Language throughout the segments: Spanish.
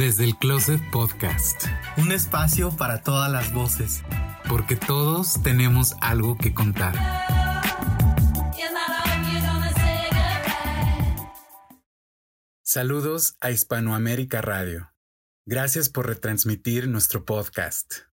Desde el Closet Podcast. Un espacio para todas las voces. Porque todos tenemos algo que contar. Saludos a Hispanoamérica Radio. Gracias por retransmitir nuestro podcast.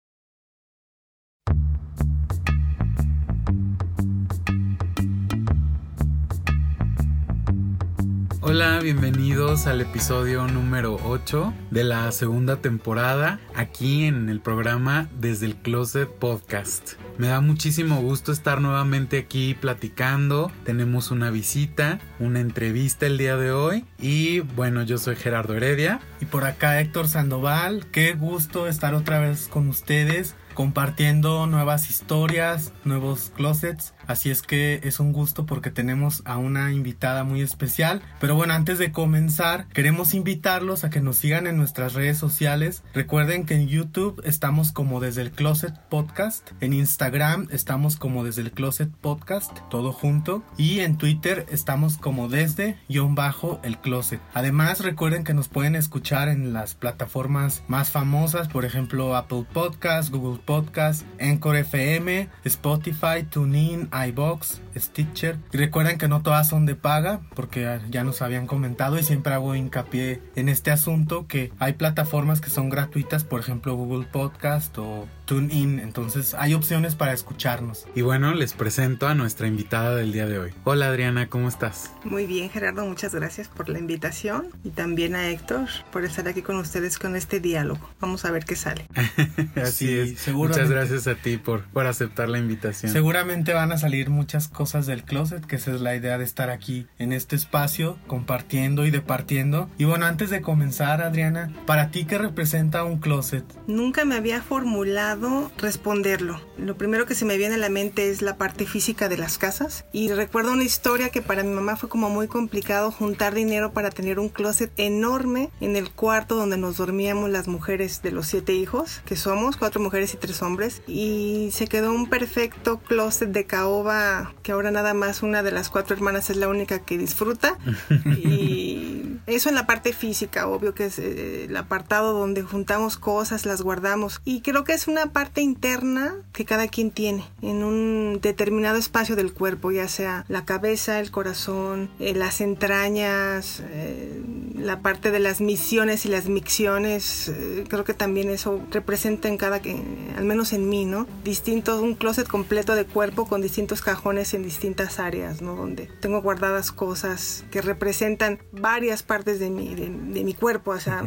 Hola, bienvenidos al episodio número 8 de la segunda temporada aquí en el programa Desde el Closet Podcast. Me da muchísimo gusto estar nuevamente aquí platicando. Tenemos una visita, una entrevista el día de hoy y bueno, yo soy Gerardo Heredia. Y por acá Héctor Sandoval, qué gusto estar otra vez con ustedes compartiendo nuevas historias, nuevos closets. Así es que es un gusto porque tenemos a una invitada muy especial. Pero bueno, antes de comenzar, queremos invitarlos a que nos sigan en nuestras redes sociales. Recuerden que en YouTube estamos como desde el Closet Podcast. En Instagram estamos como desde el Closet Podcast, todo junto. Y en Twitter estamos como desde guion bajo el Closet. Además, recuerden que nos pueden escuchar en las plataformas más famosas, por ejemplo Apple Podcast, Google Podcast, Encore FM, Spotify, TuneIn, iBox, Stitcher. Y recuerden que no todas son de paga, porque ya nos habían comentado y siempre hago hincapié en este asunto que hay plataformas que son gratuitas, por ejemplo Google Podcast o TuneIn, entonces hay opciones para escucharnos. Y bueno, les presento a nuestra invitada del día de hoy. Hola Adriana, ¿cómo estás? Muy bien Gerardo, muchas gracias por la invitación y también a Héctor por estar aquí con ustedes con este diálogo. Vamos a ver qué sale. Así es. Muchas gracias a ti por, por aceptar la invitación. Seguramente van a salir muchas cosas del closet, que esa es la idea de estar aquí en este espacio, compartiendo y departiendo. Y bueno, antes de comenzar, Adriana, ¿para ti qué representa un closet? Nunca me había formulado responderlo. Lo primero que se me viene a la mente es la parte física de las casas. Y recuerdo una historia que para mi mamá fue como muy complicado juntar dinero para tener un closet enorme en el cuarto donde nos dormíamos las mujeres de los siete hijos, que somos cuatro mujeres y tres hombres. Y se quedó un perfecto closet de caoba que ahora nada más una de las cuatro hermanas es la única que disfruta. y eso en la parte física, obvio que es eh, el apartado donde juntamos cosas, las guardamos. Y creo que es una parte interna que cada quien tiene en un determinado espacio del cuerpo, ya sea la cabeza, el corazón, eh, las entrañas, eh, la parte de las misiones y las micciones. creo que también eso representa en cada, al menos en mí, ¿no? Distintos, un closet completo de cuerpo con distintos cajones en distintas áreas, ¿no? Donde tengo guardadas cosas que representan varias partes de mi, de, mi cuerpo, o sea,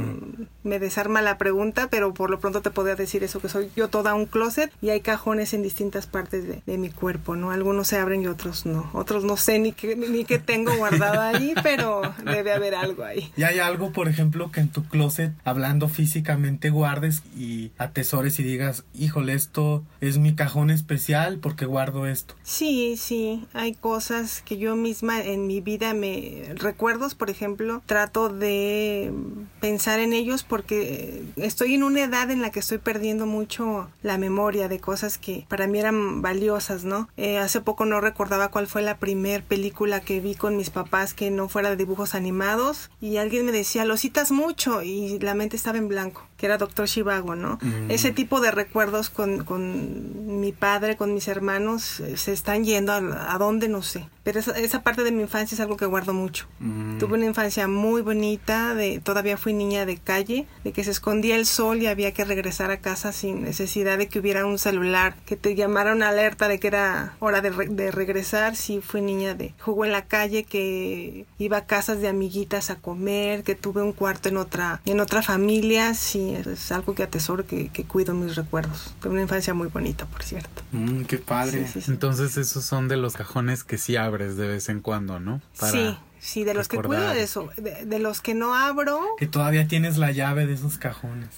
me desarma la pregunta, pero por lo pronto te podría decir eso, que soy yo toda un closet y hay cajones en distintas partes de, de mi cuerpo, ¿no? Algunos se abren y otros no. Otros no sé ni qué, ni qué tengo guardado ahí, pero debe haber algo ahí. ¿Y hay algo, por ejemplo, que en tu closet, hablando físicamente, guardes y atesores y digas, híjole, esto es mi cajón especial porque guardo esto? Sí, sí, hay cosas que yo misma en mi vida me recuerdos, por ejemplo, trato de pensar en ellos porque estoy en una edad en la que estoy perdiendo mucho la memoria de cosas que para mí eran valiosas, ¿no? Eh, hace poco no recordaba cuál fue la primer película que vi con mis papás que no fuera de dibujos animados y alguien me decía, lo citas mucho y la mente estaba en blanco, que era Doctor Shivago, ¿no? Mm. Ese tipo de recuerdos con, con, mi padre, con mis hermanos, eh, se están yendo a, a dónde, no sé. Pero esa, esa, parte de mi infancia es algo que guardo mucho. Mm. Tuve una infancia muy bonita, de, todavía fui niña de calle, de que se escondía el sol y había que regresar a casa sin necesidad de que hubiera un celular, que te llamara una alerta de que era hora de, de regresar. Sí, fui niña de jugo en la calle, que iba a casas de amiguitas a comer, que tuve un cuarto en otra, en otra familia. Es algo que atesoro, que, que cuido mis recuerdos. Tuve una infancia muy bonita, por cierto. Mm, qué padre. Sí, sí, sí. Entonces esos son de los cajones que sí abren de vez en cuando, ¿no? Para sí, sí, de los que cuido de eso, de, los que no abro. Que todavía tienes la llave de esos cajones.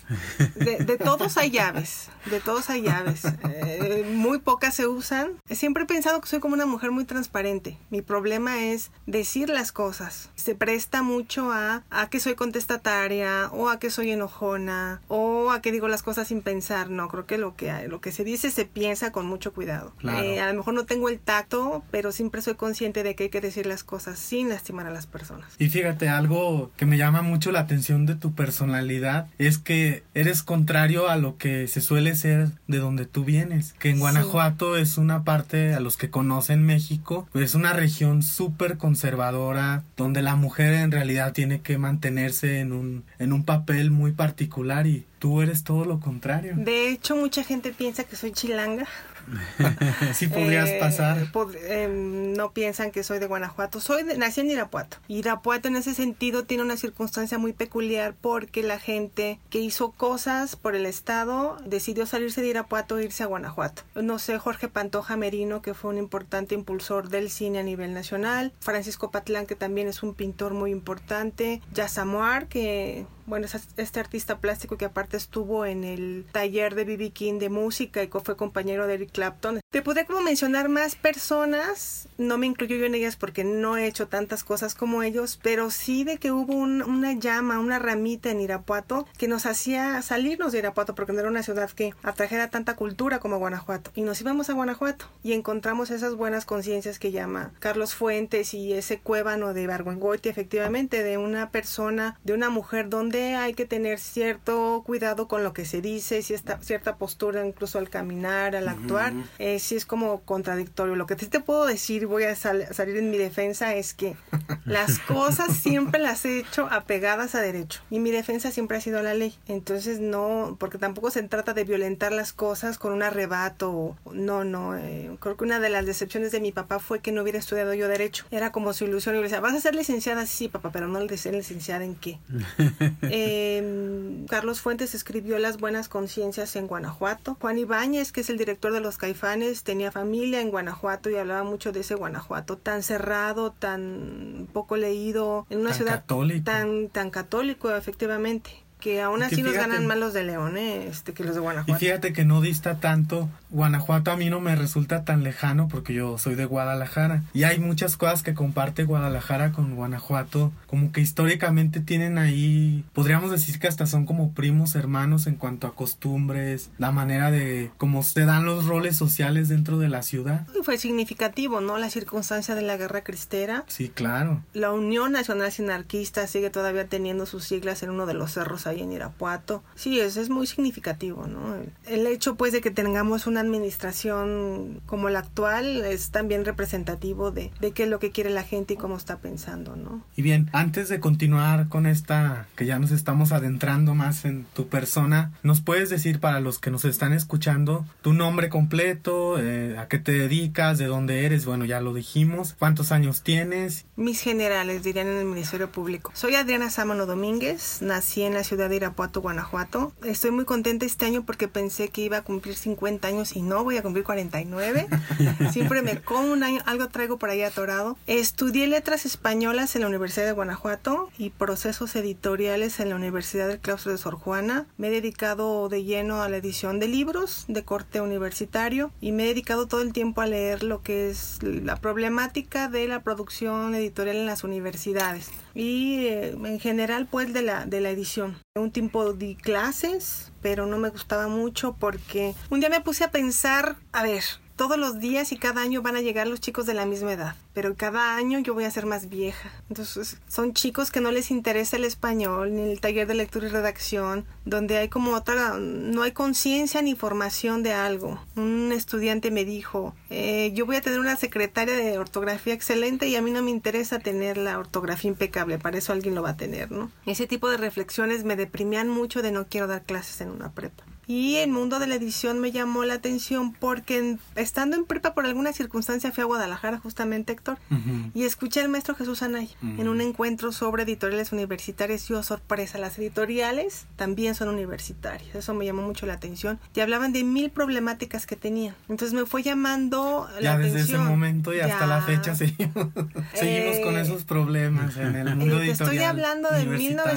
De, todos hay llaves, de todos hay llaves. Eh, muy pocas se usan. Siempre he pensado que soy como una mujer muy transparente. Mi problema es decir las cosas. Se presta mucho a, a que soy contestataria o a que soy enojona o a que digo las cosas sin pensar. No, creo que lo que, lo que se dice se piensa con mucho cuidado. Claro. Eh, a lo mejor no tengo el tacto, pero siempre soy consciente de que hay que decir las cosas sin las lastimar a las personas. Y fíjate, algo que me llama mucho la atención de tu personalidad es que eres contrario a lo que se suele ser de donde tú vienes, que en Guanajuato es una parte, a los que conocen México, es una región súper conservadora, donde la mujer en realidad tiene que mantenerse en un, en un papel muy particular y tú eres todo lo contrario. De hecho, mucha gente piensa que soy chilanga. sí podrías Eh, pasar. pod- em, no piensan que soy de Guanajuato. Soy de- nací en Irapuato. Irapuato en ese sentido tiene una circunstancia muy peculiar porque la gente que hizo cosas por el estado decidió salirse de Irapuato e irse a Guanajuato. No sé, Jorge Pantoja Merino, que fue un importante impulsor del cine a nivel nacional. Francisco Patlán, que también es un pintor muy importante. Yasamuar, que bueno, es este artista plástico que aparte estuvo en el taller de B.B. King de música y fue compañero de Eric Clapton. Te podría como mencionar más personas, no me incluyo yo en ellas porque no he hecho tantas cosas como ellos, pero sí de que hubo un- una llama, una ramita en Irapuato que nos hacía salirnos de Irapuato porque no era una ciudad que atrajera tanta cultura como Guanajuato. Y nos íbamos a Guanajuato y encontramos esas buenas conciencias que llama Carlos Fuentes y ese cuébano de Barguengoiti, efectivamente, de una persona, de una mujer donde hay que tener cierto cuidado con lo que se dice, si está, cierta postura incluso al caminar, al actuar, eh, sí es como contradictorio. Lo que sí te puedo decir, voy a sal- salir en mi defensa, es que las cosas siempre las he hecho apegadas a derecho y mi defensa siempre ha sido la ley. Entonces no, porque tampoco se trata de violentar las cosas con un arrebato. No, no. eh, creo que una de las decepciones de mi papá fue que no hubiera estudiado yo derecho. Era como su ilusión y le decía, ¿vas a ser licenciada? Sí, papá, pero no le decía licenciada en qué. Eh, Carlos Fuentes escribió Las Buenas Conciencias en Guanajuato. Juan Ibáñez, que es el director de Los Caifanes, tenía familia en Guanajuato y hablaba mucho de ese Guanajuato tan cerrado, tan poco leído, en una Tan ciudad católico. tan tan católico, efectivamente. Que aún Y que así nos fíjate- ganan más los de León, ¿eh? este, que los de Y Guanajuato. fíjate que no dista tanto. Guanajuato a mí no me resulta tan lejano porque yo soy de Guadalajara. Y hay muchas cosas que comparte Guadalajara con Guanajuato. Como que históricamente tienen ahí, podríamos decir que hasta son como primos hermanos en cuanto a costumbres, la manera de cómo se dan los roles sociales dentro de la ciudad. Y Fue significativo, ¿no? La circunstancia de la guerra cristera. Sí, claro. La Unión Nacional Sinarquista sigue todavía teniendo sus siglas en uno de los cerros ahí en Irapuato. Sí, eso es muy significativo, ¿no? El hecho, pues, de que tengamos una administración como la actual es también representativo de, de qué es lo que quiere la gente y cómo está pensando, ¿no? Y bien, antes de continuar con esta, que ya nos estamos adentrando más en tu persona, ¿nos puedes decir para los que nos están escuchando tu nombre completo, eh, a qué te dedicas, de dónde eres? Bueno, ya lo dijimos. ¿Cuántos años tienes? Mis generales dirían en el Ministerio Público. Soy Adriana Sámano Domínguez, nací en la ciudad de Irapuato, Guanajuato. Estoy muy contenta este año porque pensé que iba a cumplir 50 años y no, voy a cumplir 49. Siempre me como un año, algo traigo por ahí atorado. Estudié letras españolas en la Universidad de Guanajuato y procesos editoriales en la Universidad del Claustro de Sor Juana. Me he dedicado de lleno a la edición de libros de corte universitario y me he dedicado todo el tiempo a leer lo que es la problemática de la producción editorial en las universidades y eh, en general pues de la, de la edición. Un tiempo di clases, pero no me gustaba mucho porque un día me puse a pensar, a ver, todos los días y cada año van a llegar los chicos de la misma edad, pero cada año yo voy a ser más vieja. Entonces son chicos que no les interesa el español, ni el taller de lectura y redacción, donde hay como otra, no hay conciencia ni formación de algo. Un estudiante me dijo, eh, yo voy a tener una secretaria de ortografía excelente y a mí no me interesa tener la ortografía impecable, para eso alguien lo va a tener, ¿no? Ese tipo de reflexiones me deprimían mucho de no quiero dar clases en una prepa. Y el mundo de la edición me llamó la atención porque en- estando en prepa por alguna circunstancia fui a Guadalajara justamente, Héctor, Ujú. y escuché al maestro Jesús Anaya Mm. en un encuentro sobre editoriales universitarias y oh sorpresa, las editoriales también son universitarias. Eso me llamó mucho la atención. Y hablaban de mil problemáticas que tenían. Entonces me fue llamando la Ya desde ese momento y hasta la Ya. fecha seguimos, seguimos con Eh, esos problemas en el Eh, mundo te editorial. estoy hablando de universitario.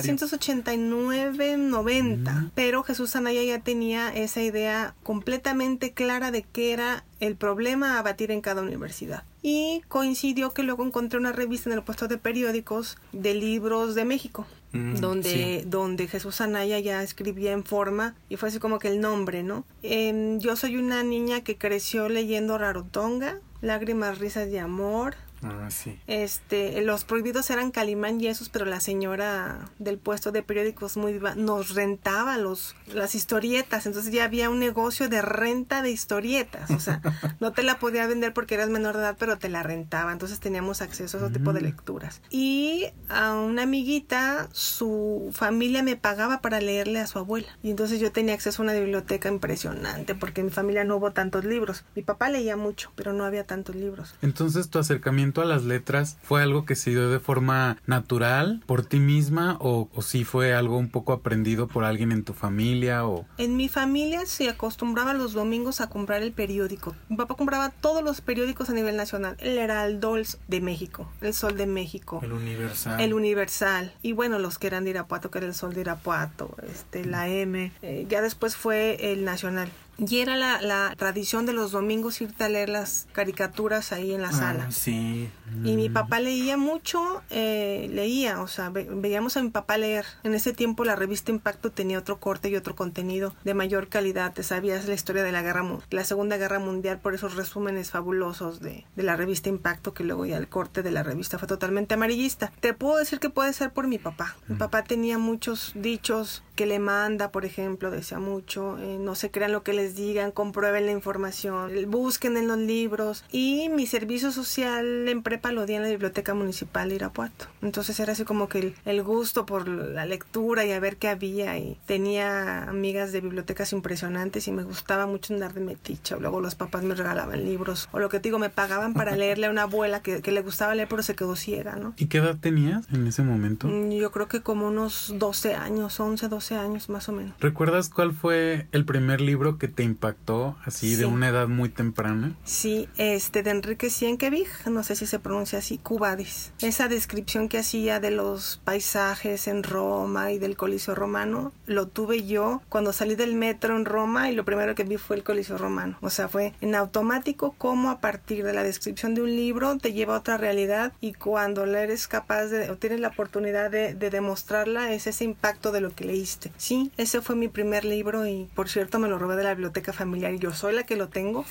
1989-90, pero Jesús Anaya ya tenía esa idea completamente clara de qué era el problema a batir en cada universidad. Y coincidió que luego encontré una revista en el puesto de periódicos de libros de México, Mm, donde, sí. donde Jesús Anaya ya escribía en forma y fue así como que el nombre, ¿no? Em, yo soy una niña que creció leyendo Rarotonga, Lágrimas, Risas de Amor, Ah, sí. Este, los prohibidos eran Calimán y esos, pero la señora del puesto de periódicos muy va- nos rentaba los las historietas, entonces ya había un negocio de renta de historietas, o sea, no te la podía vender porque eras menor de edad, pero te la rentaba, entonces teníamos acceso a ese tipo de lecturas. Y a una amiguita, su familia me pagaba para leerle a su abuela, y entonces yo tenía acceso a una biblioteca impresionante porque en mi familia no hubo tantos libros. Mi papá leía mucho, pero no había tantos libros. Entonces tu acercamiento a las letras fue algo que se dio de forma natural por ti misma o, o sí fue algo un poco aprendido por alguien en tu familia o En mi familia se acostumbraba los domingos a comprar el periódico. Mi papá compraba todos los periódicos a nivel nacional. El Heraldo de México, El Sol de México, El Universal. El Universal y bueno, los que eran de Irapuato, que era El Sol de Irapuato, este, la M. eh, ya después fue el Nacional. Y era la, la tradición de los domingos irte a leer las caricaturas ahí en la Ah, sala. sí. Y mi papá leía mucho, eh, leía, o sea, ve- veíamos a mi papá leer. En ese tiempo la revista Impacto tenía otro corte y otro contenido de mayor calidad. Te sabías la historia de la guerra, la Segunda Guerra Mundial por esos resúmenes fabulosos de, de la revista Impacto, que luego ya el corte de la revista fue totalmente amarillista. Te puedo decir que puede ser por mi papá. Mi papá tenía muchos dichos que le manda, por ejemplo, decía mucho, eh, no se crean lo que les digan, comprueben la información, busquen en los libros. Y mi servicio social en prepa lo di en la Biblioteca Municipal de Irapuato. Entonces era así como que el, el gusto por la lectura y a ver qué había. Y tenía amigas de bibliotecas impresionantes y me gustaba mucho andar de meticha. Luego los papás me regalaban libros. O lo que te digo, me pagaban para leerle a una abuela que, que le gustaba leer pero se quedó ciega, ¿no? ¿Y qué edad tenías en ese momento? Mm, Yo creo que como unos 12 años, 11, 12 años más o menos. ¿Recuerdas cuál fue el primer libro que te impactó así de una edad muy temprana? Sí, este de Enrique Sienkiewicz, no sé si se pronuncia así, Cubadis. Esa descripción que hacía de los paisajes en Roma y del Coliseo Romano, lo tuve yo cuando salí del metro en Roma y lo primero que vi fue el Coliseo Romano. O sea, fue en automático cómo a partir de la descripción de un libro te lleva a otra realidad y cuando la eres capaz de, o tienes la oportunidad de, de demostrarla, es ese impacto de lo que leíste. Sí, ese fue mi primer libro y por cierto me lo robé de la biblioteca familiar y yo soy la que lo tengo.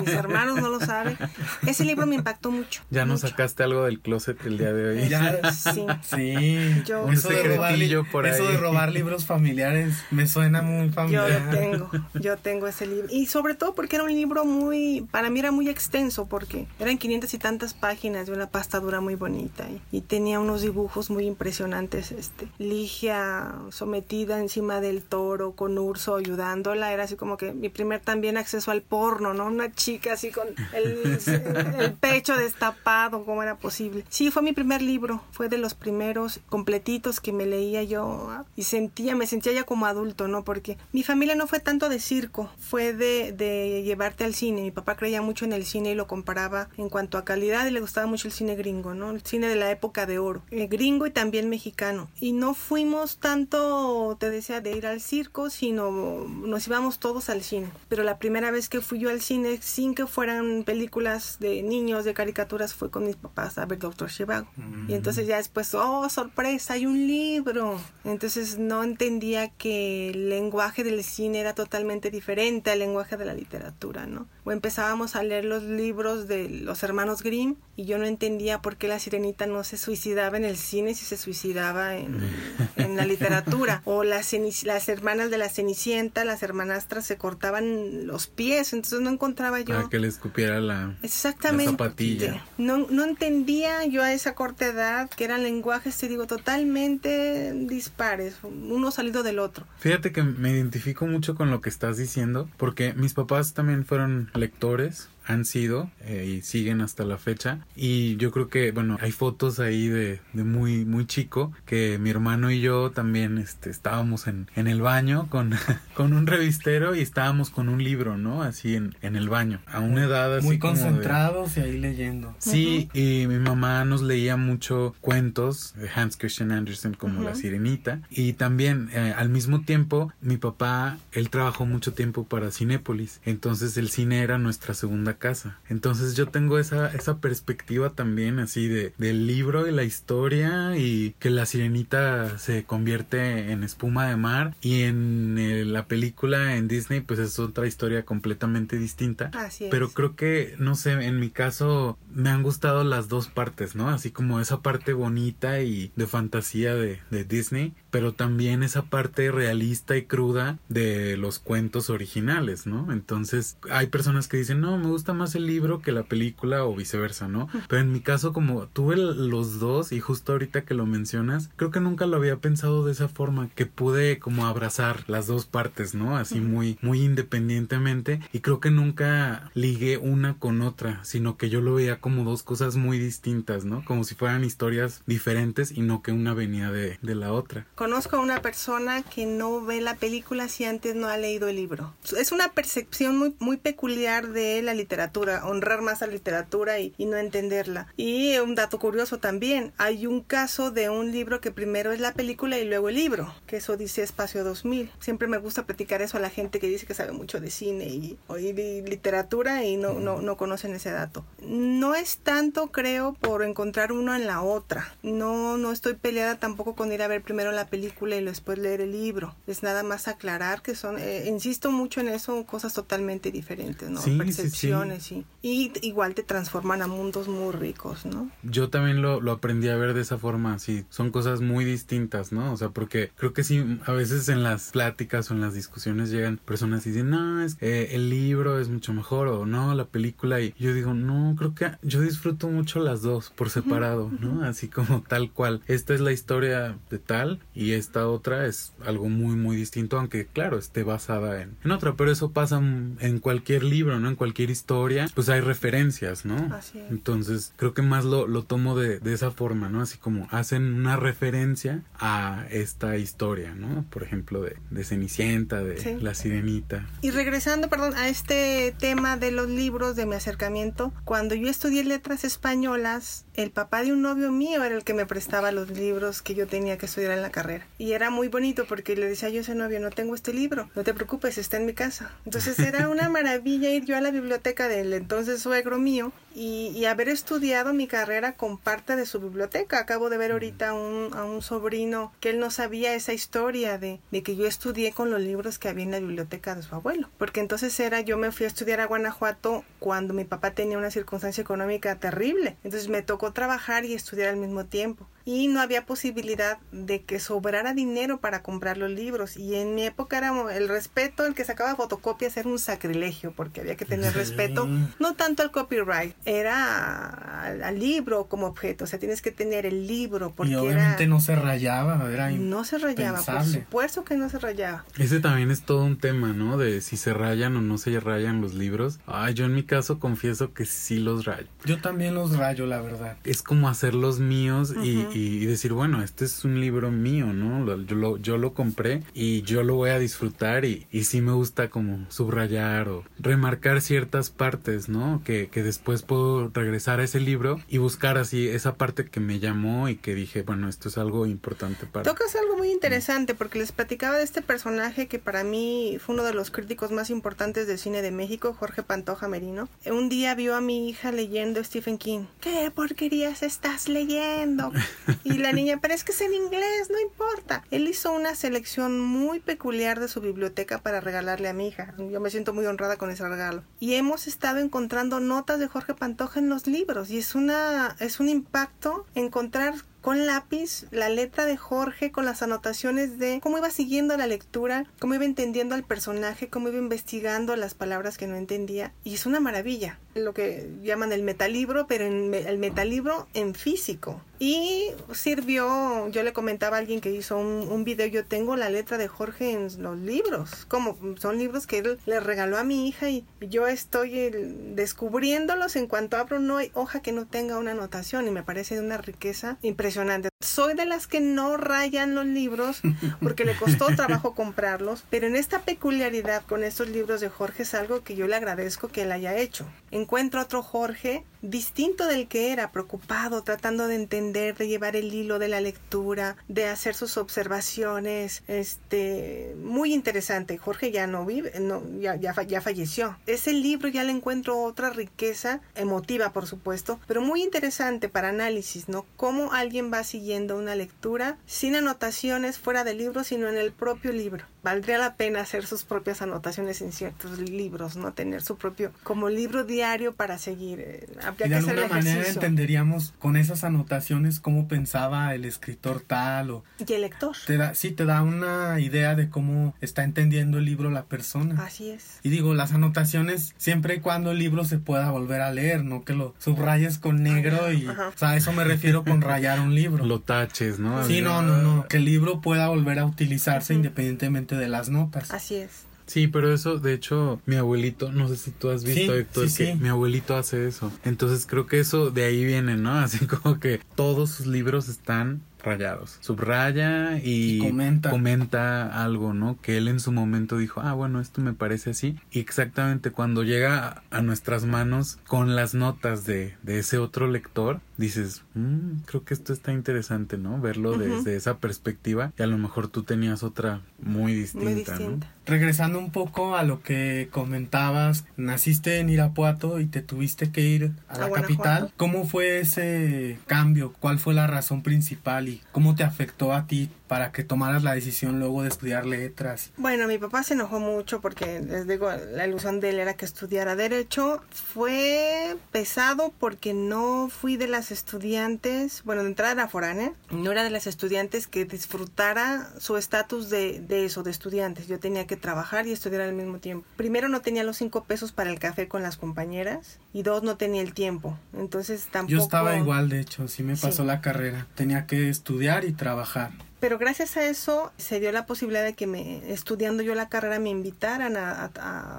Mis hermanos no lo saben. Ese libro me impactó mucho. Ya nos sacaste algo del closet el día de hoy. Ya, Sí. sí. Yo- eso, de robar, por eso ahí. de robar libros familiares me suena muy Yo familiar. lo tengo, yo tengo ese libro. Y sobre todo porque era un libro muy, para mí era muy extenso, porque eran 500 y tantas páginas de una pasta dura muy bonita. Y, y tenía unos dibujos muy impresionantes. Este, Ligia sometida encima del toro, con Urso ayudándola. Era así como que mi primer también acceso al porno, ¿no? Una chica así con el, el pecho destapado, ¿cómo era posible? Sí, fue mi primer libro. Fue de los primeros completitos que me leía yo ah, y sentía, me sentía ya como adulto, ¿no? Porque mi familia no fue tanto de circo, fue de, de llevarte al cine. Mi papá creía mucho en el cine y lo comparaba en cuanto a calidad y le gustaba mucho el cine gringo, ¿no? El cine de la época de oro, eh, gringo y también mexicano. Y no fuimos tanto, te decía, de ir al circo, sino nos íbamos todos al cine. Pero la primera vez que fui yo al cine, sin que fueran películas de niños, de caricaturas, fue con mis papás a ver Doctor Shivago. Y entonces ya después, oh, sorpresa, hay un libro. Entonces no entendía que el lenguaje del cine era totalmente diferente al lenguaje de la literatura, ¿no? O empezábamos a leer los libros de los hermanos Grimm y yo no entendía por qué la sirenita no se suicidaba en el cine si se suicidaba en, en la literatura. O las, las hermanas de la Cenicienta, las hermanastras se cortaban los pies, entonces no encontraba yo... Para que le escupiera la... Exactamente. La zapatilla. No, no entendía yo a esa corta edad que eran lenguajes, te digo, totalmente dispares, uno salido del otro. Fíjate que me identifico mucho con lo que estás diciendo, porque mis papás también fueron lectores, han sido eh, y siguen hasta la fecha. Y yo creo que, bueno, hay fotos ahí de, de muy, muy chico que mi hermano y yo también este, estábamos en, en el baño con, con un revistero y estábamos con un libro, ¿no? Así en, en el baño, a una edad así Muy como de- concentrados y ahí leyendo. Sí, y mi mamá nos leía mucho cuentos de Hans Christian Andersen como La Ujú. Sirenita. Y también eh, al mismo tiempo mi papá, él trabajó mucho tiempo para Cinépolis. Entonces el cine era nuestra segunda la casa. Entonces yo tengo esa, esa perspectiva también así de, del libro y la historia y que la sirenita se convierte en espuma de mar y en eh, la película en Disney pues es otra historia completamente distinta. Así es. Pero creo que, no sé, en mi caso me han gustado las dos partes, ¿no? Así como esa parte bonita y de fantasía de, de Disney, pero también esa parte realista y cruda de los cuentos originales, ¿no? Entonces hay personas que dicen, no, me gusta más el libro que la película o viceversa, ¿no? Pero en mi caso como tuve los dos y justo ahorita que lo mencionas, creo que nunca lo había pensado de esa forma, que pude como abrazar las dos partes, ¿no? Así muy, muy independientemente y creo que nunca ligué una con otra, sino que yo lo veía como dos cosas muy distintas, ¿no? Como si fueran historias diferentes y no que una venía de, de la otra. Conozco a una persona que no ve la película si antes no ha leído el libro. Es una percepción muy, muy peculiar de la literatura, honrar más a la literatura y, y no entenderla. Y un dato curioso también, hay un caso de un libro que primero es la película y luego el libro, que eso dice Espacio 2000. Siempre me gusta platicar eso a la gente que dice que sabe mucho de cine y, y literatura y no, no, no conocen ese dato. No es tanto, creo, por encontrar uno en la otra. No, no estoy peleada tampoco con ir a ver primero la película y después leer el libro. Es nada más aclarar que son, eh, insisto mucho en eso, cosas totalmente diferentes, ¿no? Sí, sí, sí. Percepciones sí. y igual te transforman a mundos muy ricos, ¿no? Yo también lo, lo aprendí a ver de esa forma, sí, son cosas muy distintas, ¿no? O sea, porque creo que sí, a veces en las pláticas o en las discusiones llegan personas y dicen, no, es, eh, el libro es mucho mejor o no, la película y yo digo, no, creo que yo disfruto mucho las dos por separado, ¿no? Así como tal cual. Esta es la historia de tal y esta otra es algo muy, muy distinto, aunque claro, esté basada en, en otra, pero eso pasa en cualquier libro, ¿no? En cualquier historia, pues hay referencias, ¿no? Así es. Entonces, creo que más lo, lo tomo de, de esa forma, ¿no? Así como hacen una referencia a esta historia, ¿no? Por ejemplo, de, de Cenicienta, de Sí. La Sirenita. Y regresando, perdón, a este tema de los libros, de mi acercamiento, cuando yo estudié letras españolas, el papá de un novio mío era el que me prestaba los libros que yo tenía que estudiar en la carrera. Y era muy bonito porque le decía yo a ese novio, no tengo este libro, no te preocupes, está en mi casa. Entonces era una maravilla ir yo a la biblioteca del entonces suegro mío y, y haber estudiado mi carrera con parte de su biblioteca. Acabo de ver ahorita a un, a un sobrino que él no sabía esa historia de, de que yo estudié con los libros que había en la biblioteca de su abuelo. Porque entonces era, yo me fui a estudiar a Guanajuato cuando mi papá tenía una circunstancia económica terrible. Entonces me tocó trabajar y estudiar al mismo tiempo. Y no había posibilidad de que sobrara dinero para comprar los libros. Y en mi época era el respeto, el que sacaba fotocopias era un sacrilegio porque había que tener Sí. respeto no tanto al copyright, era al, al libro como objeto, o sea, tienes que tener el libro porque y obviamente era, no se rayaba, era no se rayaba, por supuesto que no se rayaba. Ese también es todo un tema, ¿no? De si se rayan o no se rayan los libros. Ay, yo en mi caso confieso que sí los rayo. Yo también los rayo, la verdad. Es como hacerlos míos y decir, bueno, este es un libro mío, ¿no? Yo lo, yo lo compré y yo lo voy a disfrutar y, y sí me gusta como subrayar o remarcar ciertas partes, ¿no? Que, que después puedo regresar a ese libro y buscar así esa parte que me llamó y que dije, bueno, esto es algo importante para... Tocas algo muy interesante porque les platicaba de este personaje que para mí fue uno de los críticos más importantes del cine de México, Jorge Pantoja Merino. Un día vio a mi hija leyendo Stephen King. ¿Qué porquerías estás leyendo? Y la niña, pero es que es en inglés, no importa. Él hizo una selección muy peculiar de su biblioteca para regalarle a mi hija. Yo me siento muy honrada con ese regalo. Y hemos estado encontrando notas de Jorge Pantoja en los libros y es una es un impacto encontrar con lápiz la letra de Jorge con las anotaciones de cómo iba siguiendo la lectura, cómo iba entendiendo al personaje, cómo iba investigando las palabras que no entendía. Y es una maravilla, lo que llaman el metalibro, pero en el metalibro en físico. Y sirvió, yo le comentaba a alguien que hizo un, video, yo tengo la letra de Jorge en los libros, como son libros que él le regaló a mi hija y yo estoy el- descubriéndolos en cuanto abro no hay hoja que no tenga una anotación y me parece de una riqueza impresionante impresionante. Soy de las que no rayan los libros porque le costó trabajo comprarlos, pero en esta peculiaridad con estos libros de Jorge es algo que yo le agradezco que él haya hecho. Encuentro otro Jorge distinto del que era, preocupado, tratando de entender, de llevar el hilo de la lectura, de hacer sus observaciones, este, muy interesante. Jorge ya no vive, no, ya, ya, ya falleció. Ese libro ya le encuentro otra riqueza, emotiva por supuesto, pero muy interesante para análisis, ¿no? Cómo alguien va siguiendo una lectura sin anotaciones fuera del libro, sino en el propio libro. Valdría la pena hacer sus propias anotaciones en ciertos libros, ¿no? Tener su propio, como libro diario para seguir. Eh, y de alguna manera entenderíamos con esas anotaciones cómo pensaba el escritor tal o... Y el lector. Te da, sí, te da una idea de cómo está entendiendo el libro la persona. Así es. Y digo, las anotaciones siempre y cuando el libro se pueda volver a leer, no que lo subrayes con negro y... O sea, a eso me refiero con rayar un libro. Lo taches, ¿no? Sí, no, no, no. Que el libro pueda volver a utilizarse independientemente de las notas. Así es. Sí, pero eso, de hecho, mi abuelito, no sé si tú has visto, Héctor, que mi abuelito hace eso. Entonces creo que eso de ahí viene, ¿no? Así como que todos sus libros están rayados. Subraya y, comenta. comenta. algo, ¿no? Que él en su momento dijo, ah, bueno, esto me parece así. Y exactamente cuando llega a nuestras manos con las notas de, de ese otro lector, dices, mm, creo que esto está interesante, ¿no? Verlo desde esa perspectiva y a lo mejor tú tenías otra muy distinta, ¿no? Regresando un poco a lo que comentabas, naciste en Irapuato y te tuviste que ir a la capital. ¿Cómo fue ese cambio? ¿Cuál fue la razón principal y cómo te afectó a ti para que tomaras la decisión luego de estudiar letras? Bueno, mi papá se enojó mucho porque, les digo, la ilusión de él era que estudiara derecho. Fue pesado porque no fui de las estudiantes, bueno, de entrada era foránea, no era de las estudiantes que disfrutara su estatus de, de eso, de estudiantes. Yo tenía que trabajar y estudiar al mismo tiempo. Primero no tenía los cinco pesos para el café con las compañeras y dos no tenía el tiempo. Entonces tampoco... Yo estaba igual, de hecho, sí me pasó la carrera. Tenía que estudiar y trabajar pero gracias a eso se dio la posibilidad de que me, estudiando yo la carrera me invitaran a,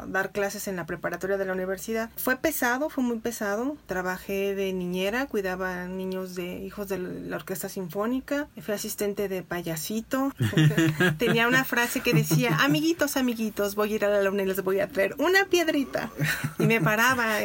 dar clases en la preparatoria de la universidad. Fue pesado, fue muy pesado. Trabajé de niñera, cuidaba niños de hijos de la orquesta sinfónica. Fui asistente de payasito. Tenía una frase que decía, amiguitos, amiguitos, voy a ir a la luna y les voy a traer una piedrita. Y me paraba,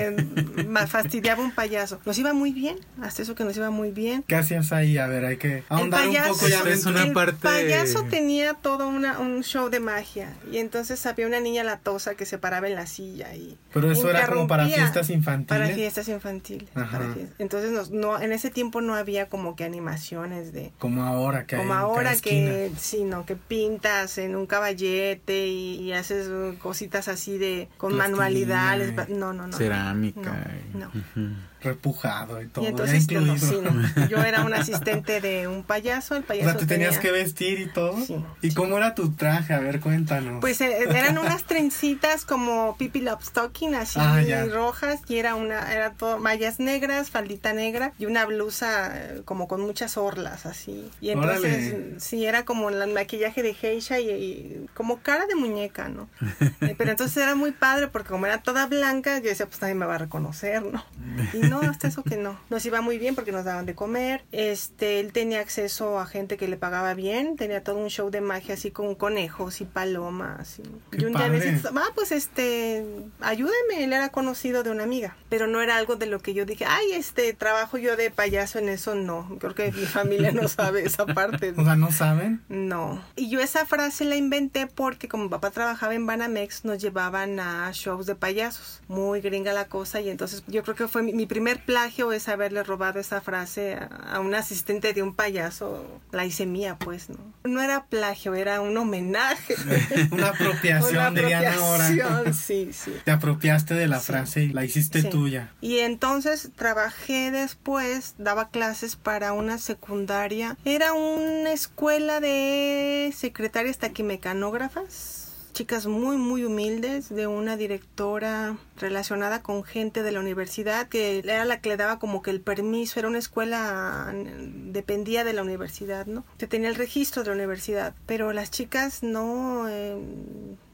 me fastidiaba un payaso. Nos iba muy bien, hasta eso que nos iba muy bien. ¿Qué hacías ahí? A ver, hay que ahondar un poco ya una el payaso tenía todo una, un show de magia y entonces había una niña latosa que se paraba en la silla y pero eso era como para fiestas infantiles. para fiestas infantiles entonces no, en ese tiempo no había como que animaciones de como ahora que como ahora que sí no que pintas en un caballete y, haces cositas así de con manualidades no no no. Cerámica no, repujado y todo. Y entonces yo, yo era un asistente de un payaso, el payaso. O sea, te tenías que vestir y todo. ¿Y cómo era tu traje? A ver, cuéntanos. Pues eh, eran unas trencitas como Pipi Lobstocking, así ah, rojas, y era una, era todo mallas negras, faldita negra y una blusa eh, como con muchas orlas, así. Y entonces, sí, era como el maquillaje de Geisha y, como cara de muñeca, ¿no? Eh, pero entonces era muy padre porque como era toda blanca, yo decía, pues nadie me va a reconocer, ¿no? no, hasta eso que no. Nos iba muy bien porque nos daban de comer. Este, él tenía acceso a gente que le pagaba bien. Tenía todo un show de magia así con conejos y palomas. Y, un día me ah, pues este, ayúdeme. Él era conocido de una amiga. Pero no era algo de lo que yo dije, ay, este, trabajo yo de payaso en eso. No, creo que mi familia no sabe esa parte. o sea, ¿no saben? No. Y yo esa frase la inventé porque como mi papá trabajaba en Banamex, nos llevaban a shows de payasos. Muy gringa la cosa y entonces yo creo que fue mi, mi primer plagio es haberle robado esa frase a, un asistente de un payaso. La hice mía, pues, ¿no? No era plagio, era un homenaje. Una apropiación, dirían ahora. Sí, sí. Te apropiaste de la frase y la hiciste tuya. Y entonces trabajé después, daba clases para una secundaria. Era una escuela de secretarias taquimecanógrafas chicas muy muy humildes de una directora relacionada con gente de la universidad, que era la que le daba como que el permiso, era una escuela, dependía de la universidad, ¿no? Que tenía el registro de la universidad, pero las chicas no... Eh,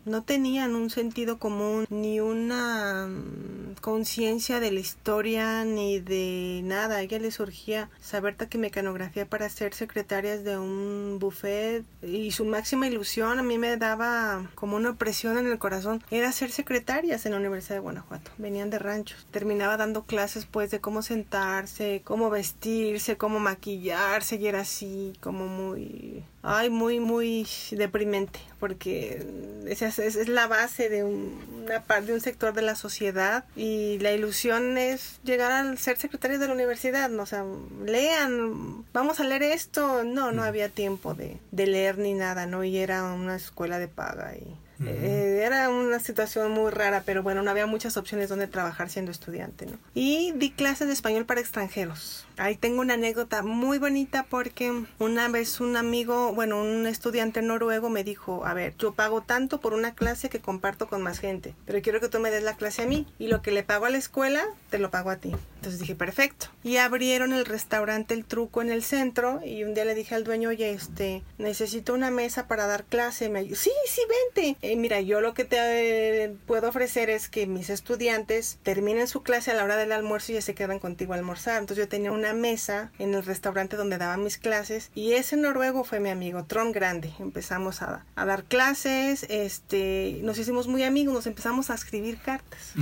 no tenían un sentido común ni una mm, conciencia de la historia ni de nada. A ella le surgía saber mecanografía para ser secretarias de un buffet y su máxima ilusión a mí me daba como una presión en el corazón era ser secretarias en la Universidad de Guanajuato. Venían de ranchos. Terminaba dando clases pues de cómo sentarse, cómo vestirse, cómo maquillarse y era así como muy ay, muy, muy deprimente, porque esa es, la base de una parte de un sector de la sociedad y la ilusión es llegar a ser secretario de la universidad, ¿no? o sea, lean, vamos a leer esto, no, no había tiempo de, de leer ni nada, ¿no? Y era una escuela de paga y eh, era una situación muy rara, pero bueno, no había muchas opciones donde trabajar siendo estudiante, ¿no? Y di clases de español para extranjeros. Ahí tengo una anécdota muy bonita porque una vez un amigo, bueno, un estudiante noruego me dijo, a ver, yo pago tanto por una clase que comparto con más gente, pero quiero que tú me des la clase a mí y lo que le pago a la escuela, te lo pago a ti. Entonces dije, perfecto. Y abrieron el restaurante El Truco en el centro y un día le dije al dueño, oye, este, necesito una mesa para dar clase. Me sí, sí, vente. Mira, yo lo que te eh, puedo ofrecer es que mis estudiantes terminen su clase a la hora del almuerzo y ya se quedan contigo a almorzar. Entonces yo tenía una mesa en el restaurante donde daba mis clases y ese noruego fue mi amigo, Tron Grande. Empezamos a, dar clases, este, nos hicimos muy amigos, nos empezamos a escribir cartas.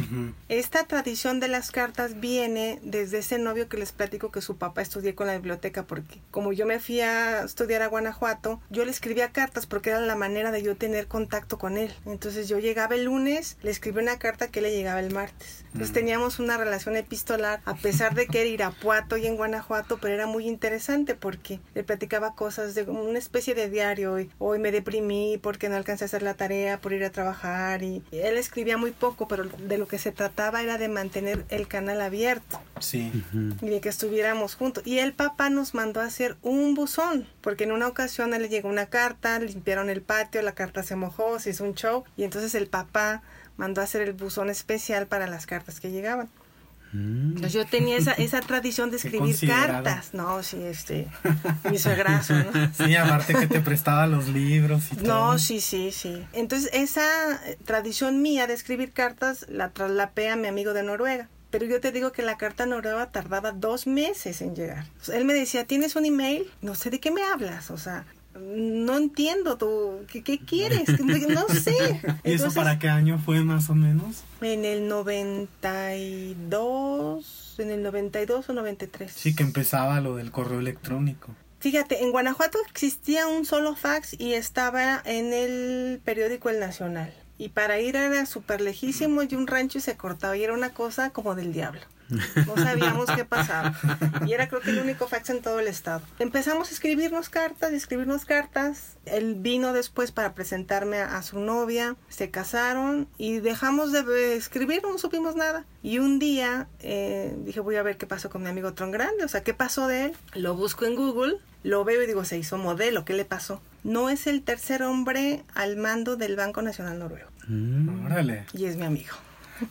Esta tradición de las cartas viene desde ese novio que les platico que su papá estudió con la biblioteca porque como yo me fui a estudiar a Guanajuato, yo le escribía cartas porque era la manera de yo tener contacto con él. Entonces yo llegaba el lunes, le escribí una carta que le llegaba el martes. Entonces teníamos una relación epistolar a pesar de que era Irapuato y en Guanajuato, pero era muy interesante porque le platicaba cosas de una especie de diario. Hoy, hoy me deprimí porque no alcancé a hacer la tarea por ir a trabajar y él escribía muy poco, pero de lo que se trataba era de mantener el canal abierto. Sí. Y de que estuviéramos juntos. Y el papá nos mandó a hacer un buzón, porque en una ocasión él le llegó una carta, limpiaron el patio, la carta se mojó, se hizo un show y entonces el papá mandó a hacer el buzón especial para las cartas que llegaban. Mm. Entonces yo tenía esa, esa tradición de escribir cartas. No, sí, este, mi suegrazo, ¿no? Sí, aparte que te prestaba los libros y todo. No, sí, sí, sí. Entonces esa tradición mía de escribir cartas la traslapé a mi amigo de Noruega. Pero yo te digo que la carta noruega tardaba dos meses en llegar. él me decía, ¿tienes un email? No sé de qué me hablas. O sea, no entiendo tú, ¿qué, qué quieres? No sé. ¿Y eso para qué año fue más o menos? En el 92, en el 92 o 93. Sí, que empezaba lo del correo electrónico. Fíjate, en Guanajuato existía un solo fax y estaba en el periódico El Nacional. Y para ir era súper lejísimo y un rancho y se cortaba y era una cosa como del diablo. No sabíamos qué pasaba. Y era creo que el único fax en todo el estado. Empezamos a escribirnos cartas, y escribirnos cartas. Él vino después para presentarme a, su novia. Se casaron y dejamos de escribir, no supimos nada. Y un día eh, dije, voy a ver qué pasó con mi amigo Tron Grande. O sea, ¿qué pasó de él? Lo busco en Google, lo veo y digo, se hizo modelo, ¿qué le pasó? No es el tercer hombre al mando del Banco Nacional Noruego. Mm. Órale. Y es mi amigo.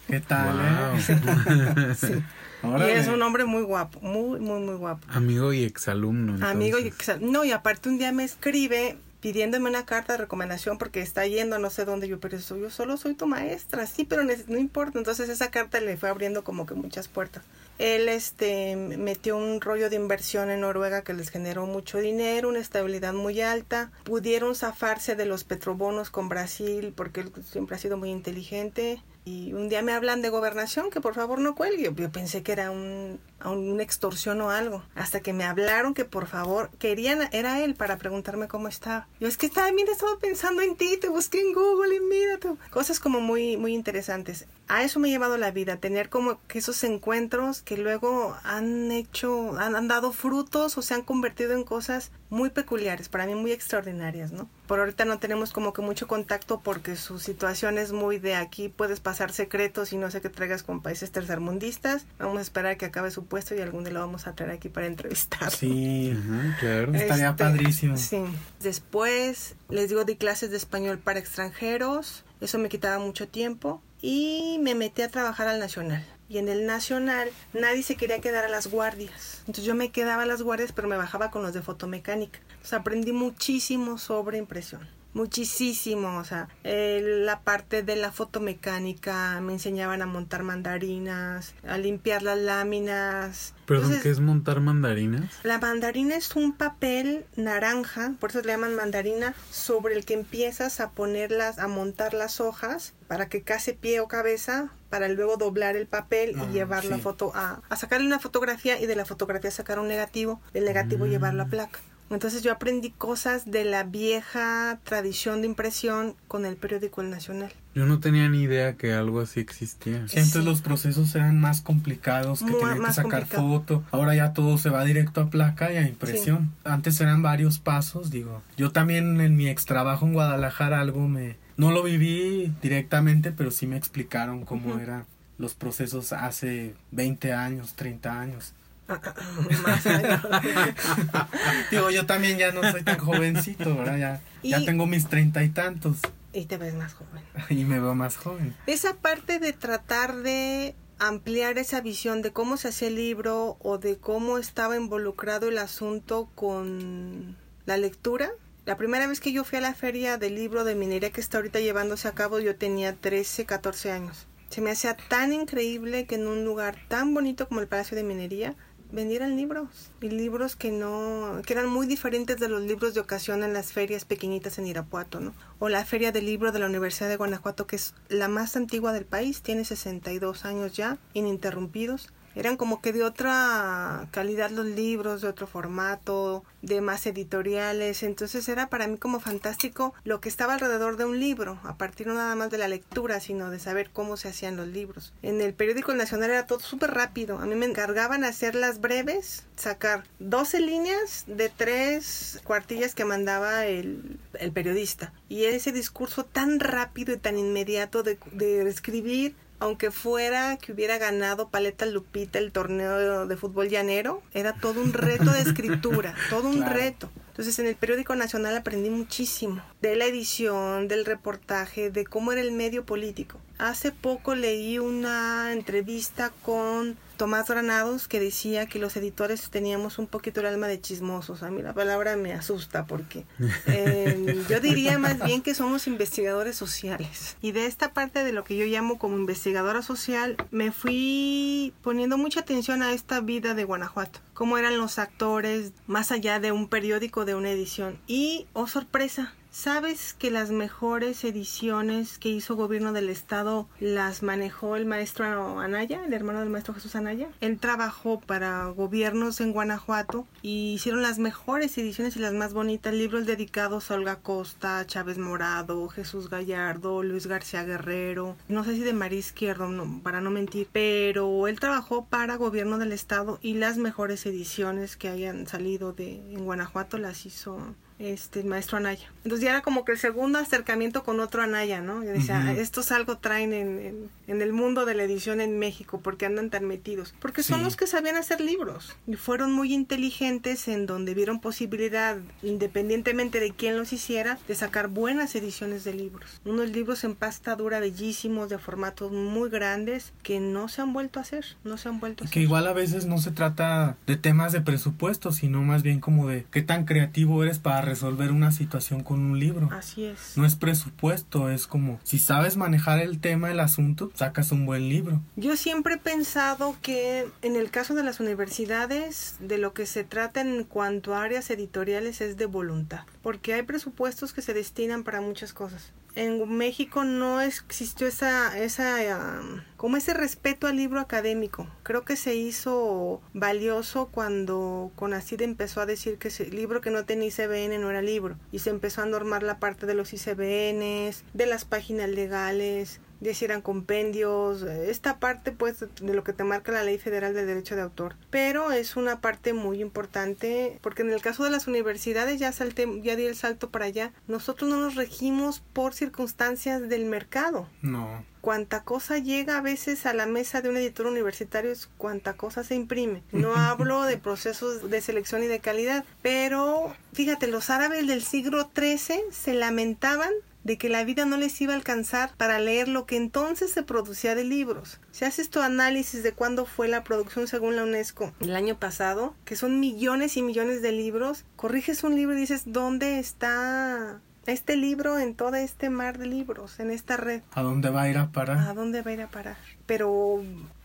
¿Qué tal? Eh? sí. Y es un hombre muy guapo, muy, muy, muy guapo. Amigo y exalumno. Amigo y exalumno. No, y aparte un día me escribe pidiéndome una carta de recomendación porque está yendo no sé dónde yo, pero yo solo soy tu maestra, sí, pero no importa. Entonces esa carta le fue abriendo como que muchas puertas. Él este metió un rollo de inversión en Noruega que les generó mucho dinero, una estabilidad muy alta. Pudieron zafarse de los petrobonos con Brasil porque él siempre ha sido muy inteligente y un día me hablan de gobernación, que por favor no cuelgue. Yo pensé que era un, una extorsión o algo. Hasta que me hablaron que por favor querían, era él para preguntarme cómo estaba. Yo es que también estaba pensando en ti, te busqué en Google y mira tú. Cosas como muy, muy interesantes. A eso me ha llevado la vida, tener como que esos encuentros que luego han hecho, han, han dado frutos o se han convertido en cosas muy peculiares, para mí muy extraordinarias, ¿no? Por ahorita no tenemos como que mucho contacto porque su situación es muy de aquí, puedes pasar secretos y no sé qué traigas con países tercermundistas. Vamos a esperar que acabe su puesto y algún día lo vamos a traer aquí para entrevistar. Sí, claro. Estaría este, padrísimo. Sí. Después, les digo, di clases de español para extranjeros. Eso me quitaba mucho tiempo y me metí a trabajar al Nacional. Y en el Nacional nadie se quería quedar a las guardias. Entonces yo me quedaba a las guardias, pero me bajaba con los de fotomecánica. Entonces aprendí muchísimo sobre impresión muchísimo, o sea, la parte de la fotomecánica, me enseñaban a montar mandarinas, a limpiar las láminas. ¿Perdón, qué es montar mandarinas? La mandarina es un papel naranja, por eso le llaman mandarina, sobre el que empiezas a ponerlas, a montar las hojas para que case pie o cabeza para luego doblar el papel y ah, llevar la foto a, a sacarle una fotografía y de la fotografía sacar un negativo, del negativo llevar la mm. placa. Entonces yo aprendí cosas de la vieja tradición de impresión con el periódico El Nacional. Yo no tenía ni idea que algo así existía. Antes los procesos eran más complicados, que tenían que sacar foto. Ahora ya todo se va directo a placa y a impresión. Antes eran varios pasos, digo. Yo también en mi ex trabajo en Guadalajara algo me... No lo viví directamente, pero sí me explicaron cómo eran los procesos hace 20 años, 30 años. más Digo, yo también ya no soy tan jovencito, ¿verdad? Ya, ya tengo mis treinta y tantos. Y te ves más joven. Y me veo más joven. Esa parte de tratar de ampliar esa visión de cómo se hacía el libro o de cómo estaba involucrado el asunto con la lectura. La primera vez que yo fui a la feria del libro de minería que está ahorita llevándose a cabo, yo tenía 13, 14 años. Se me hacía tan increíble que en un lugar tan bonito como el Palacio de Minería vendieran libros y libros que no que eran muy diferentes de los libros de ocasión en las ferias pequeñitas en Irapuato, ¿no? O la Feria del Libro de la Universidad de Guanajuato que es la más antigua del país, tiene 62 años ya ininterrumpidos eran como que de otra calidad los libros, de otro formato, de más editoriales, entonces era para mí como fantástico lo que estaba alrededor de un libro, a partir no nada más de la lectura, sino de saber cómo se hacían los libros. En el periódico Nacional era todo súper rápido, a mí me encargaban hacerlas breves, sacar 12 líneas de tres cuartillas que mandaba el, el periodista, y ese discurso tan rápido y tan inmediato de, de escribir aunque fuera que hubiera ganado Paleta Lupita el torneo de fútbol llanero, era todo un reto de escritura, todo un reto. Entonces en el periódico nacional aprendí muchísimo de la edición, del reportaje, de cómo era el medio político. Hace poco leí una entrevista con Tomás Granados que decía que los editores teníamos un poquito el alma de chismosos. A mí la palabra me asusta porque eh, yo diría más bien que somos investigadores sociales. Y de esta parte de lo que yo llamo como investigadora social, me fui poniendo mucha atención a esta vida de Guanajuato. Cómo eran los actores más allá de un periódico, de una edición. Y, oh sorpresa, ¿Sabes que las mejores ediciones que hizo gobierno del estado las manejó el maestro Anaya, el hermano del maestro Jesús Anaya? Él trabajó para gobiernos en Guanajuato y hicieron las mejores ediciones y las más bonitas, libros dedicados a Olga Costa, Chávez Morado, Jesús Gallardo, Luis García Guerrero, no sé si de María Izquierdo, para no mentir, pero él trabajó para gobierno del estado y las mejores ediciones que hayan salido de en Guanajuato las hizo este, maestro Anaya. Entonces ya era como que el segundo acercamiento con otro Anaya, ¿no? Yo decía, estos algo traen en, en, el mundo de la edición en México, porque andan tan metidos. Porque son los que sabían hacer libros y fueron muy inteligentes en donde vieron posibilidad, independientemente de quién los hiciera, de sacar buenas ediciones de libros. Unos libros en pasta dura bellísimos, de formatos muy grandes, que no se han vuelto a hacer, no se han vuelto a hacer. Que igual a veces no se trata de temas de presupuesto, sino más bien como de qué tan creativo eres para resolver una situación con un libro. Así es. No es presupuesto, es como si sabes manejar el tema, el asunto, sacas un buen libro. Yo siempre he pensado que en el caso de las universidades, de lo que se trata en cuanto a áreas editoriales es de voluntad, porque hay presupuestos que se destinan para muchas cosas en México no existió esa, esa, como ese respeto al libro académico. Creo que se hizo valioso cuando Conacid empezó a decir que el libro que no tenía ICBN no era libro y se empezó a normar la parte de los ICBNs, de las páginas legales, de si eran compendios, esta parte pues de lo que te marca la ley federal de derecho de autor. Pero es una parte muy importante porque en el caso de las universidades ya salté, ya di el salto para allá. Nosotros no nos regimos por circunstancias del mercado. No cuánta cosa llega a veces a la mesa de un editor universitario es cuánta cosa se imprime. No hablo de procesos de selección y de calidad, pero fíjate, los árabes del siglo XIII se lamentaban de que la vida no les iba a alcanzar para leer lo que entonces se producía de libros. Si haces tu análisis de cuándo fue la producción según la UNESCO el año pasado, que son millones y millones de libros, corriges un libro y dices, ¿dónde está este libro en todo este mar de libros, en esta red? ¿A dónde va a ir a parar? ¿A dónde va a ir a parar? pero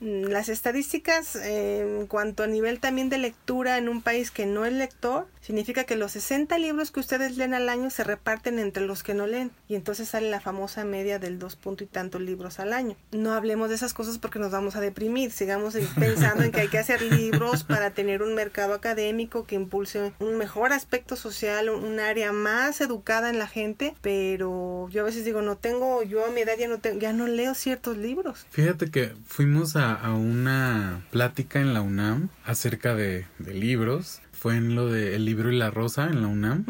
las estadísticas en cuanto a nivel también de lectura en un país que no es lector, significa que los 60 libros que ustedes leen al año se reparten entre los que no leen y entonces sale la famosa media del dos punto y tantos libros al año. No hablemos de esas cosas porque nos vamos a deprimir, sigamos pensando en que hay que hacer libros para tener un mercado académico que impulse un mejor aspecto social, un área más educada en la gente, pero yo a veces digo, no tengo, yo a mi edad ya no, tengo, ya no leo ciertos libros. Fíjate que fuimos a, una plática en la UNAM acerca de, de libros fue en lo de El libro y la rosa en la UNAM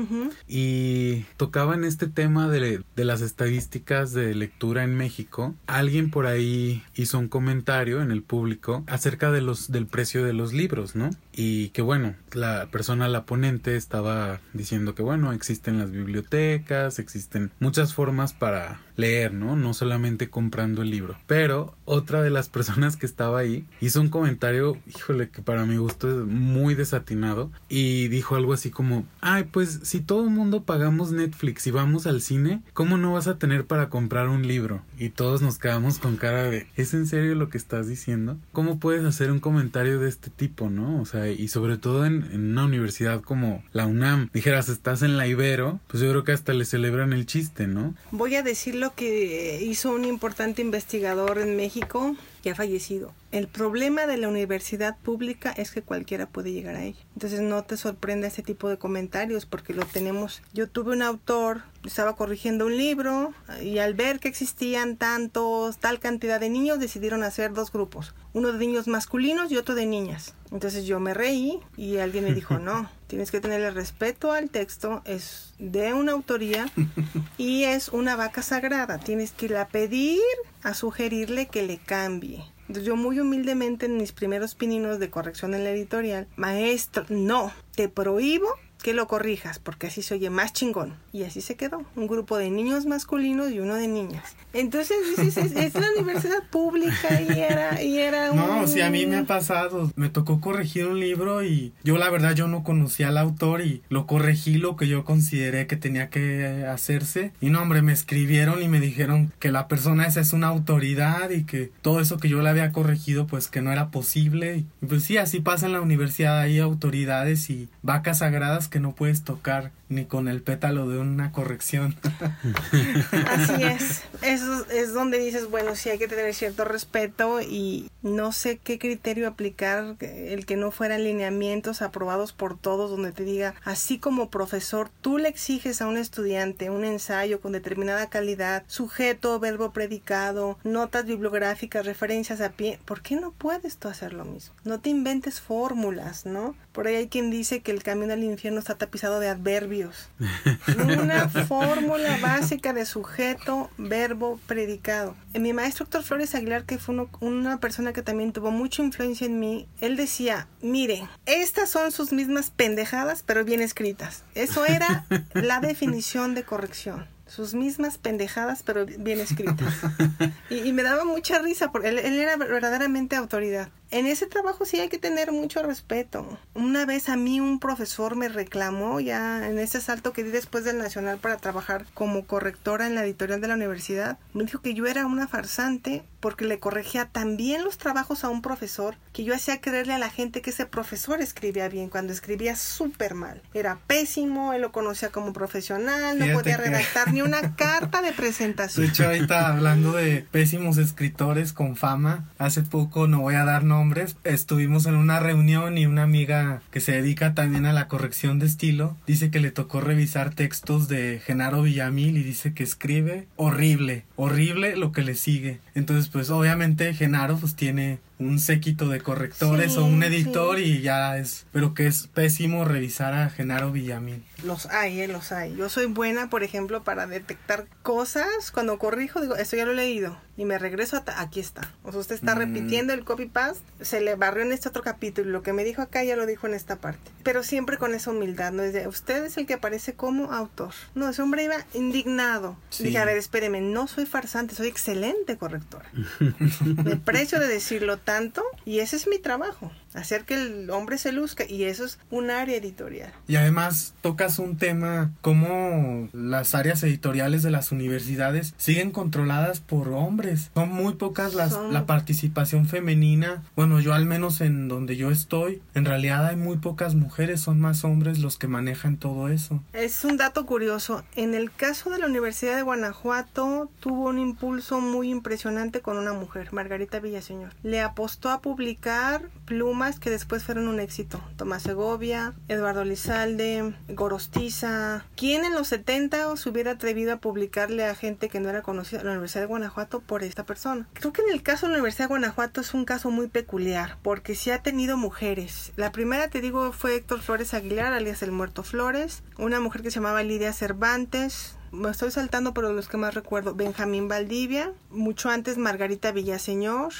y tocaban este tema de, de, las estadísticas de lectura en México. Alguien por ahí hizo un comentario en el público acerca de los del precio de los libros, ¿no? Y que bueno, la persona, la ponente, estaba diciendo que bueno, existen las bibliotecas, existen muchas formas para leer, ¿no? No solamente comprando el libro. Pero otra de las personas que estaba ahí hizo un comentario, híjole, que para mi gusto es muy desatinado y dijo algo así como, ay, pues si todo el mundo pagamos Netflix y vamos al cine, ¿cómo no vas a tener para comprar un libro? Y todos nos quedamos con cara de, ¿es en serio lo que estás diciendo? ¿Cómo puedes hacer un comentario de este tipo, no? O sea, y sobre todo en, una universidad como la UNAM, dijeras, estás en la Ibero, pues yo creo que hasta le celebran el chiste, ¿no? Voy a decirlo que hizo un importante investigador en México que ha fallecido. El problema de la universidad pública es que cualquiera puede llegar a ella. Entonces no te sorprenda ese tipo de comentarios porque lo tenemos. Yo tuve un autor, estaba corrigiendo un libro y al ver que existían tantos, tal cantidad de niños, decidieron hacer dos grupos. Uno de niños masculinos y otro de niñas. Entonces yo me reí y alguien me dijo, no, tienes que tenerle respeto al texto, es de una autoría y es una vaca sagrada. Tienes que ir a pedir, a sugerirle que le cambie. Entonces yo muy humildemente en mis primeros pininos de corrección en la editorial, maestro, no, te prohíbo que lo corrijas, porque así se oye más chingón. Y así se quedó, un grupo de niños masculinos y uno de niñas. Entonces es, la universidad pública y era, y era un... No, sí, a mí me ha pasado. Me tocó corregir un libro y yo la verdad yo no conocía al autor y lo corregí lo que yo consideré que tenía que hacerse. Y no, hombre, me escribieron y me dijeron que la persona esa es una autoridad y que todo eso que yo le había corregido pues que no era posible. Y pues sí, así pasa en la universidad, hay autoridades y vacas sagradas que no puedes tocar ni con el pétalo de una corrección. Así es. Eso es donde dices, bueno, sí hay que tener cierto respeto y no sé qué criterio aplicar, el que no fueran lineamientos aprobados por todos, donde te diga, así como profesor, tú le exiges a un estudiante un ensayo con determinada calidad, sujeto, verbo predicado, notas bibliográficas, referencias a pie, ¿por qué no puedes tú hacer lo mismo? No te inventes fórmulas, ¿no? Por ahí hay quien dice que el camino al infierno está tapizado de adverbios. Una fórmula básica de sujeto, verbo, predicado. Mi maestro Héctor Flores Aguilar, que fue una persona que también tuvo mucha influencia en mí, él decía, mire, estas son sus mismas pendejadas, pero bien escritas. Eso era la definición de corrección sus mismas pendejadas, pero bien escritas. Y, me daba mucha risa porque él, era verdaderamente autoridad. En ese trabajo sí hay que tener mucho respeto. Una vez a mí un profesor me reclamó ya en ese salto que di después del Nacional para trabajar como correctora en la editorial de la universidad. Me dijo que yo era una farsante porque le corregía también los trabajos a un profesor que yo hacía creerle a la gente que ese profesor escribía bien cuando escribía súper mal. Era pésimo, él lo conocía como profesional, no podía redactar ni una carta de presentación. De hecho, ahorita hablando de pésimos escritores con fama, hace poco, no voy a dar nombres, estuvimos en una reunión y una amiga que se dedica también a la corrección de estilo dice que le tocó revisar textos de Genaro Villamil y dice que escribe horrible, horrible lo que le sigue. Entonces, pues obviamente Genaro pues tiene un séquito de correctores o un editor y ya es, pero que es pésimo revisar a Genaro Villamil. Los hay, eh, los hay. Yo soy buena, por ejemplo, para detectar cosas. Cuando corrijo, digo, esto ya lo he leído. Y me regreso a aquí está. O sea, usted está Mm. repitiendo el copy-paste. Se le barrió en este otro capítulo. y Lo que me dijo acá ya lo dijo en esta parte. Pero siempre con esa humildad. No es de, usted es el que aparece como autor. No, ese hombre iba indignado. Sí. Dije, a ver, espéreme, no soy farsante, soy excelente correctora. me precio de decirlo tanto. Y ese es mi trabajo. Hacer que el hombre se luzca. Y eso es un área editorial. Y además tocas un tema como las áreas editoriales de las universidades siguen controladas por hombres. Son muy pocas las, Son- la participación femenina. Bueno, yo al menos en donde yo estoy, en realidad hay muy pocas mujeres, son más hombres los que manejan todo eso. Es un dato curioso. En el caso de la Universidad de Guanajuato, tuvo un impulso muy impresionante con una mujer, Margarita Villaseñor. Le apostó a publicar plumas que después fueron un éxito. Tomás Segovia, Eduardo Lizalde, Gorostiza. ¿Quién en los 70 se hubiera atrevido a publicarle a gente que no era conocida en la Universidad de Guanajuato por esta persona? Creo que en el caso de la Universidad de Guanajuato es un caso muy peculiar, porque sí ha tenido mujeres. La primera, te digo, fue Héctor Flores Aguilar, alias El Muerto Flores, una mujer que se llamaba Lidia Cervantes, me estoy saltando, pero los que más recuerdo, Benjamín Valdivia, mucho antes Margarita Villaseñor,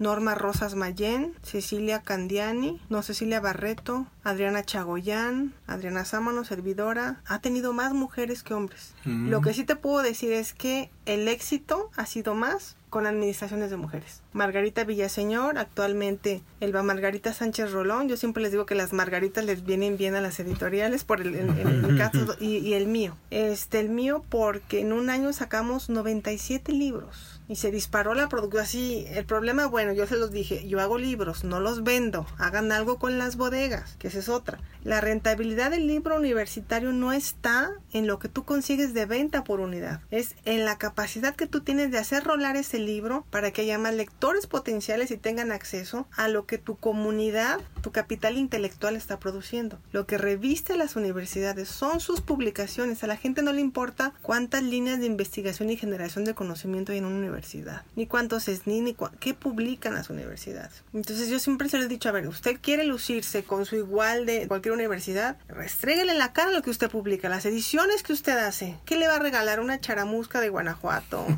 Norma Rosas Mayén, Cecilia Candiani, no Cecilia Barreto, Adriana Chagoyán, Adriana Sámano, servidora, ha tenido más mujeres que hombres. Mm. Lo que sí te puedo decir es que el éxito ha sido más con administraciones de mujeres. Margarita Villaseñor, actualmente Elba Margarita Sánchez Rolón, yo siempre les digo que las margaritas les vienen bien a las editoriales por el, caso y, y el mío. Este, el mío porque en un año sacamos 97 libros y se disparó la producción así. El problema, bueno, yo se los dije, yo hago libros, no los vendo, hagan algo con las bodegas, que esa es otra. La rentabilidad del libro universitario no está en lo que tú consigues de venta por unidad, es en la capacidad que tú tienes de hacer rolar ese libro para que haya más lectores potenciales y tengan acceso a lo que tu comunidad, tu capital intelectual está produciendo. Lo que reviste a las universidades son sus publicaciones. A la gente no le importa cuántas líneas de investigación y generación de conocimiento hay en una universidad, ni cuántos SNI, ni qué publican las universidades. Entonces yo siempre se lo he dicho, a ver, usted quiere lucirse con su igual de cualquier universidad, restréguele en la cara lo que usted publica, las ediciones que usted hace. ¿Qué le va a regalar? ¿Una charamusca de Guanajuato?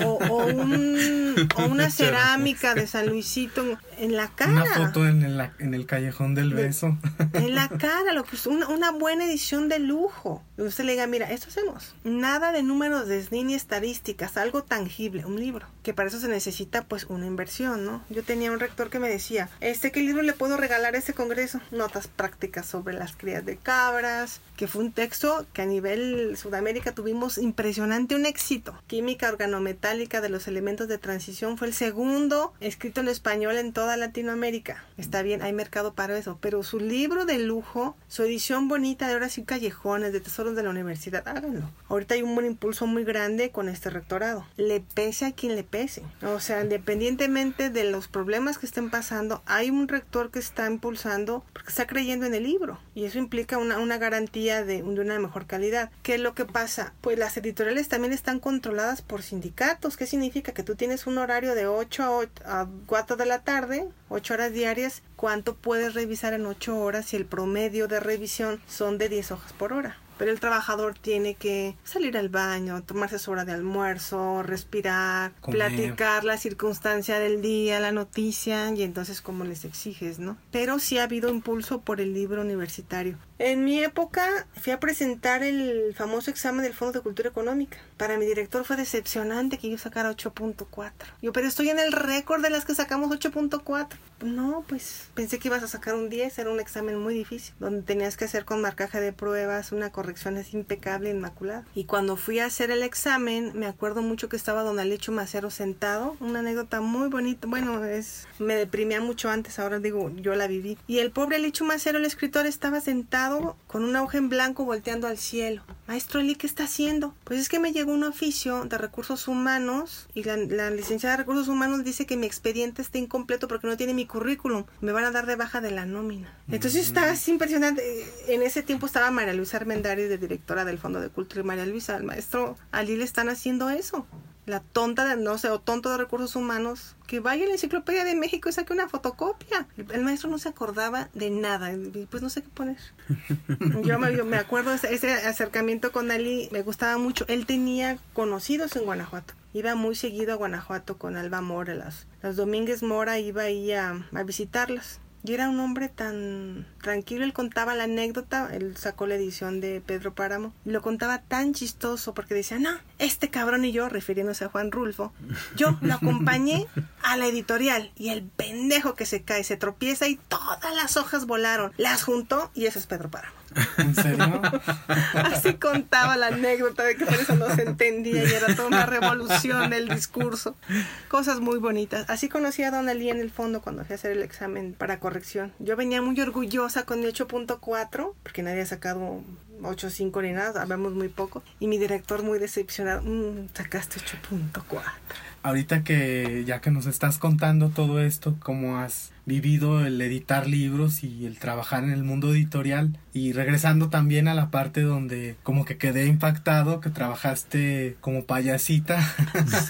O, o- o- o un- o una cerámica de San Luisito en la cara. Una foto en el, en el callejón del De- beso. En la cara, lo que usted- una, una buena edición de lujo. Y usted le diga, mira, esto hacemos. Nada de números de ni estadísticas, algo tangible, un libro. Que para eso se necesita pues una inversión, ¿no? Yo tenía un rector que me decía, este, ¿qué libro le puedo regalar a este congreso? Notas prácticas sobre las crías de cabras, que fue un texto que a nivel Sudamérica tuvimos impresionante un éxito. Química organometálica de los elementos de transición fue el segundo escrito en español en toda Latinoamérica. Está bien, hay mercado para eso, pero su libro de lujo, su edición bonita de horas y callejones, de tesoros de la universidad, háganlo. Ahorita hay un buen impulso muy grande con este rectorado. Le pese a quien le pese. O sea, independientemente de los problemas que estén pasando, hay un rector que está impulsando porque está creyendo en el libro. Y eso implica una, una garantía de, de una mejor calidad. ¿Qué es lo que pasa? Pues las editoriales también están controladas por sindicatos. ¿Qué significa? Que tú tienes un horario de 8 a, 8 a 4 de la tarde, 8 horas diarias. ¿Cuánto puedes revisar en 8 horas si el promedio de revisión son de 10 hojas por hora? Pero el trabajador tiene que salir al baño, tomarse su hora de almuerzo, respirar, Comer. platicar la circunstancia del día, la noticia, y entonces cómo les exiges, ¿no? Pero sí ha habido impulso por el libro universitario. En mi época fui a presentar el famoso examen del Fondo de Cultura Económica. Para mi director fue decepcionante que yo sacara 8.4. Yo, pero estoy en el récord de las que sacamos 8.4. No, pues pensé que ibas a sacar un 10, era un examen muy difícil, donde tenías que hacer con marcaje de pruebas una corrección así impecable, inmaculada. Y cuando fui a hacer el examen, me acuerdo mucho que estaba don Alecho Macero sentado, una anécdota muy bonita, bueno, es me deprimía mucho antes, ahora digo, yo la viví. Y el pobre Alecho Macero, el escritor, estaba sentado con una hoja en blanco volteando al cielo. Maestro Eli, ¿qué está haciendo? Pues es que me llegó un oficio de recursos humanos y la, la licenciada de recursos humanos dice que mi expediente está incompleto porque no tiene mi currículum. Me van a dar de baja de la nómina. Entonces está así impresionante. En ese tiempo estaba María Luisa Armendáriz de directora del Fondo de Cultura y María Luisa, al maestro Ali le están haciendo eso. La tonta de, no sé, o tonto de recursos humanos, que vaya a la enciclopedia de México y saque una fotocopia. El, maestro no se acordaba de nada, y pues no sé qué poner. Yo me, acuerdo ese, ese acercamiento con Ali, me gustaba mucho. Él tenía conocidos en Guanajuato. Iba muy seguido a Guanajuato con Alba Mora, las, las Domínguez Mora iba ahí a, a visitarlas. Y era un hombre tan tranquilo, él contaba la anécdota, él sacó la edición de Pedro Páramo, y lo contaba tan chistoso porque decía, no, este cabrón y yo, refiriéndose a Juan Rulfo, yo lo acompañé a la editorial y el pendejo que se cae, se tropieza y todas las hojas volaron, las juntó y ese es Pedro Páramo. ¿En serio? Así contaba la anécdota de que por eso no se entendía y era toda una revolución el discurso. Cosas muy bonitas. Así conocí a Don Ali en el fondo cuando fui a hacer el examen para corrección. Yo venía muy orgullosa con mi 8.4 porque nadie ha sacado 8.5 ni nada, hablamos muy poco. Y mi director muy decepcionado, mm, sacaste 8.4. Ahorita que ya que nos estás contando todo esto, cómo has vivido el editar libros y el trabajar en el mundo editorial y regresando también a la parte donde como que quedé impactado que trabajaste como payasita.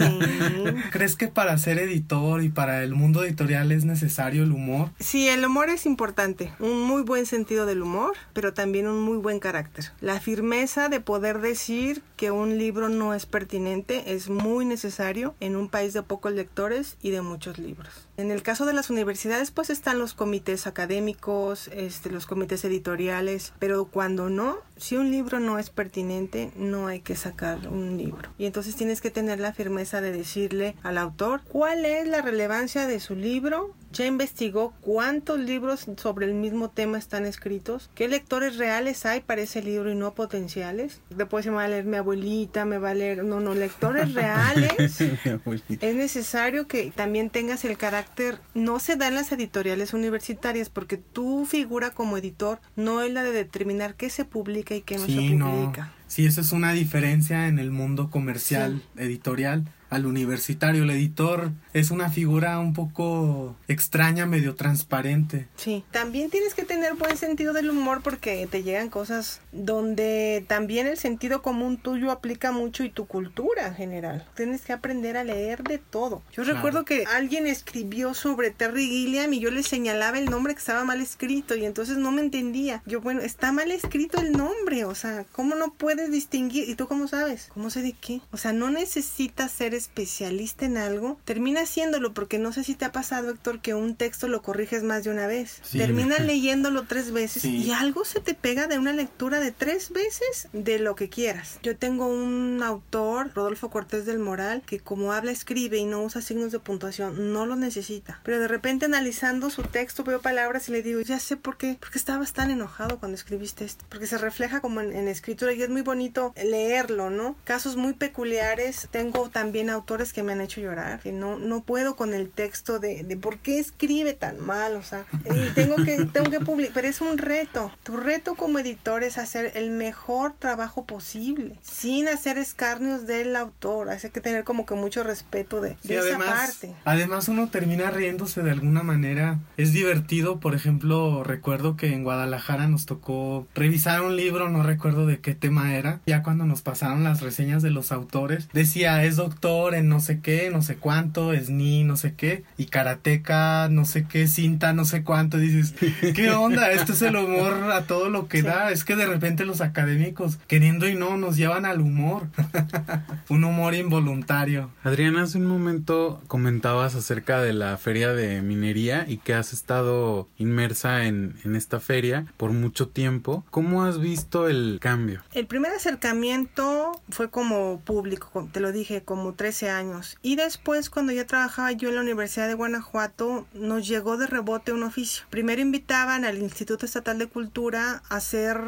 ¿Crees que para ser editor y para el mundo editorial es necesario el humor? Sí, el humor es importante, un muy buen sentido del humor, pero también un muy buen carácter. La firmeza de poder decir que un libro no es pertinente es muy necesario en un país de pocos lectores y de muchos libros. En el caso de las universidades, pues están los comités académicos, este, los comités editoriales, pero cuando no, si un libro no es pertinente, no hay que sacar un libro. Y entonces tienes que tener la firmeza de decirle al autor cuál es la relevancia de su libro, ya investigó cuántos libros sobre el mismo tema están escritos, qué lectores reales hay para ese libro y no potenciales. Después se me va a leer mi abuelita, me va a leer, no, no, lectores reales. es necesario que también tengas el carácter no se da en las editoriales universitarias porque tu figura como editor no es la de determinar qué se publica y qué no se publica. Sí, esa es una diferencia en el mundo comercial, editorial al universitario. El editor es una figura un poco extraña, medio transparente. Sí, también tienes que tener buen sentido del humor porque te llegan cosas donde también el sentido común tuyo aplica mucho y tu cultura en general. Tienes que aprender a leer de todo. Yo recuerdo que alguien escribió sobre Terry Gilliam y yo le señalaba el nombre que estaba mal escrito y entonces no me entendía. Yo, bueno, está mal escrito el nombre, o sea, ¿cómo no puedes distinguir? ¿Y tú cómo sabes? ¿Cómo sé de qué? O sea, no necesitas ser especialista en algo, termina haciéndolo porque no sé si te ha pasado, Héctor, que un texto lo corriges más de una vez. termina leyéndolo tres veces y algo se te pega de una lectura de tres veces de lo que quieras. Yo tengo un autor, Rodolfo Cortés del Moral, que como habla, escribe y no usa signos de puntuación, no lo necesita. Pero de repente analizando su texto veo palabras y le digo, ya sé por qué, porque estabas tan enojado cuando escribiste esto, porque se refleja como en, en escritura y es muy bonito leerlo, ¿no? Casos muy peculiares. Tengo también autores que me han hecho llorar, que no, no puedo con el texto de, de por qué escribe tan mal, o sea, y tengo que, tengo que publicar, pero es un reto. Tu reto como editor es hacer el mejor trabajo posible, sin hacer escarnios del autor, hay que tener como que mucho respeto de, esa parte. Además uno termina riéndose de alguna manera, es divertido, por ejemplo, recuerdo que en Guadalajara nos tocó revisar un libro, no recuerdo de qué tema era, ya cuando nos pasaron las reseñas de los autores, decía es doctor, en no sé qué, no sé cuánto, es ni no sé qué, y karateca, no sé qué, cinta, no sé cuánto, dices, ¿qué onda? Esto es el humor a todo lo que da, es que de repente los académicos, queriendo y no, nos llevan al humor, un humor involuntario. Adriana, hace un momento comentabas acerca de la feria de minería y que has estado inmersa en, en esta feria por mucho tiempo. ¿Cómo has visto el cambio? El primer acercamiento fue como público, te lo dije, como tres años. Y después, cuando ya trabajaba yo en la Universidad de Guanajuato, nos llegó de rebote un oficio. Primero invitaban al Instituto Estatal de Cultura a hacer...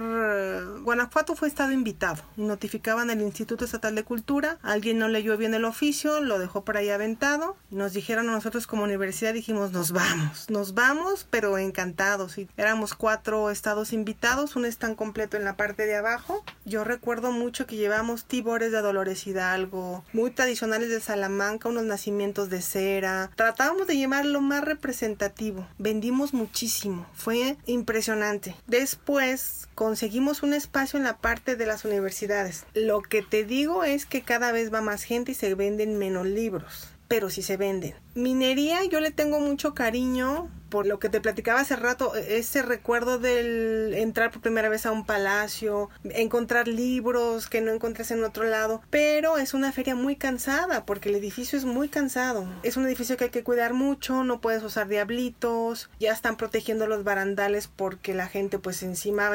Guanajuato fue estado invitado. Notificaban al Instituto Estatal de Cultura. Alguien no leyó bien el oficio, lo dejó por ahí aventado. Nos dijeron a nosotros como universidad, dijimos, nos vamos. Nos vamos, pero encantados. Y éramos cuatro estados invitados, un stand completo en la parte de abajo. Yo recuerdo mucho que llevamos tibores de Dolores Hidalgo, muy tradicionales de Salamanca, unos nacimientos de cera. Tratábamos de llevar lo más representativo. Vendimos muchísimo. Fue impresionante. Después conseguimos un espacio en la parte de las universidades. Lo que te digo es que cada vez va más gente y se venden menos libros pero sí se venden. Minería yo le tengo mucho cariño por lo que te platicaba hace rato, e, ese recuerdo del entrar por primera vez a un palacio, encontrar libros que no encontres en otro lado, pero es una feria muy cansada porque el edificio es muy cansado. Es un edificio que hay que cuidar mucho, no puedes usar diablitos, ya están protegiendo los barandales porque la gente pues encima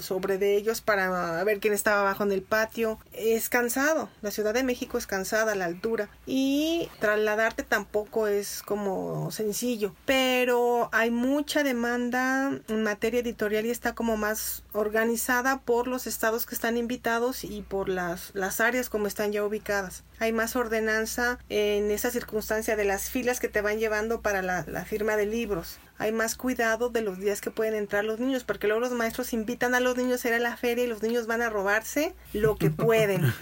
sobre de ellos para ver quién estaba abajo en el patio. Es cansado, la Ciudad de México es cansada a la altura y trasladarte tampoco es como sencillo, pero hay mucha demanda en materia editorial y está como más organizada por los estados que están invitados y por las, las áreas como están ya ubicadas. Hay más ordenanza en esa circunstancia de las filas que te van llevando para la, la firma de libros hay más cuidado de los días que pueden entrar los niños, porque luego los maestros invitan a los niños a ir a la feria y los niños van a robarse lo que pueden,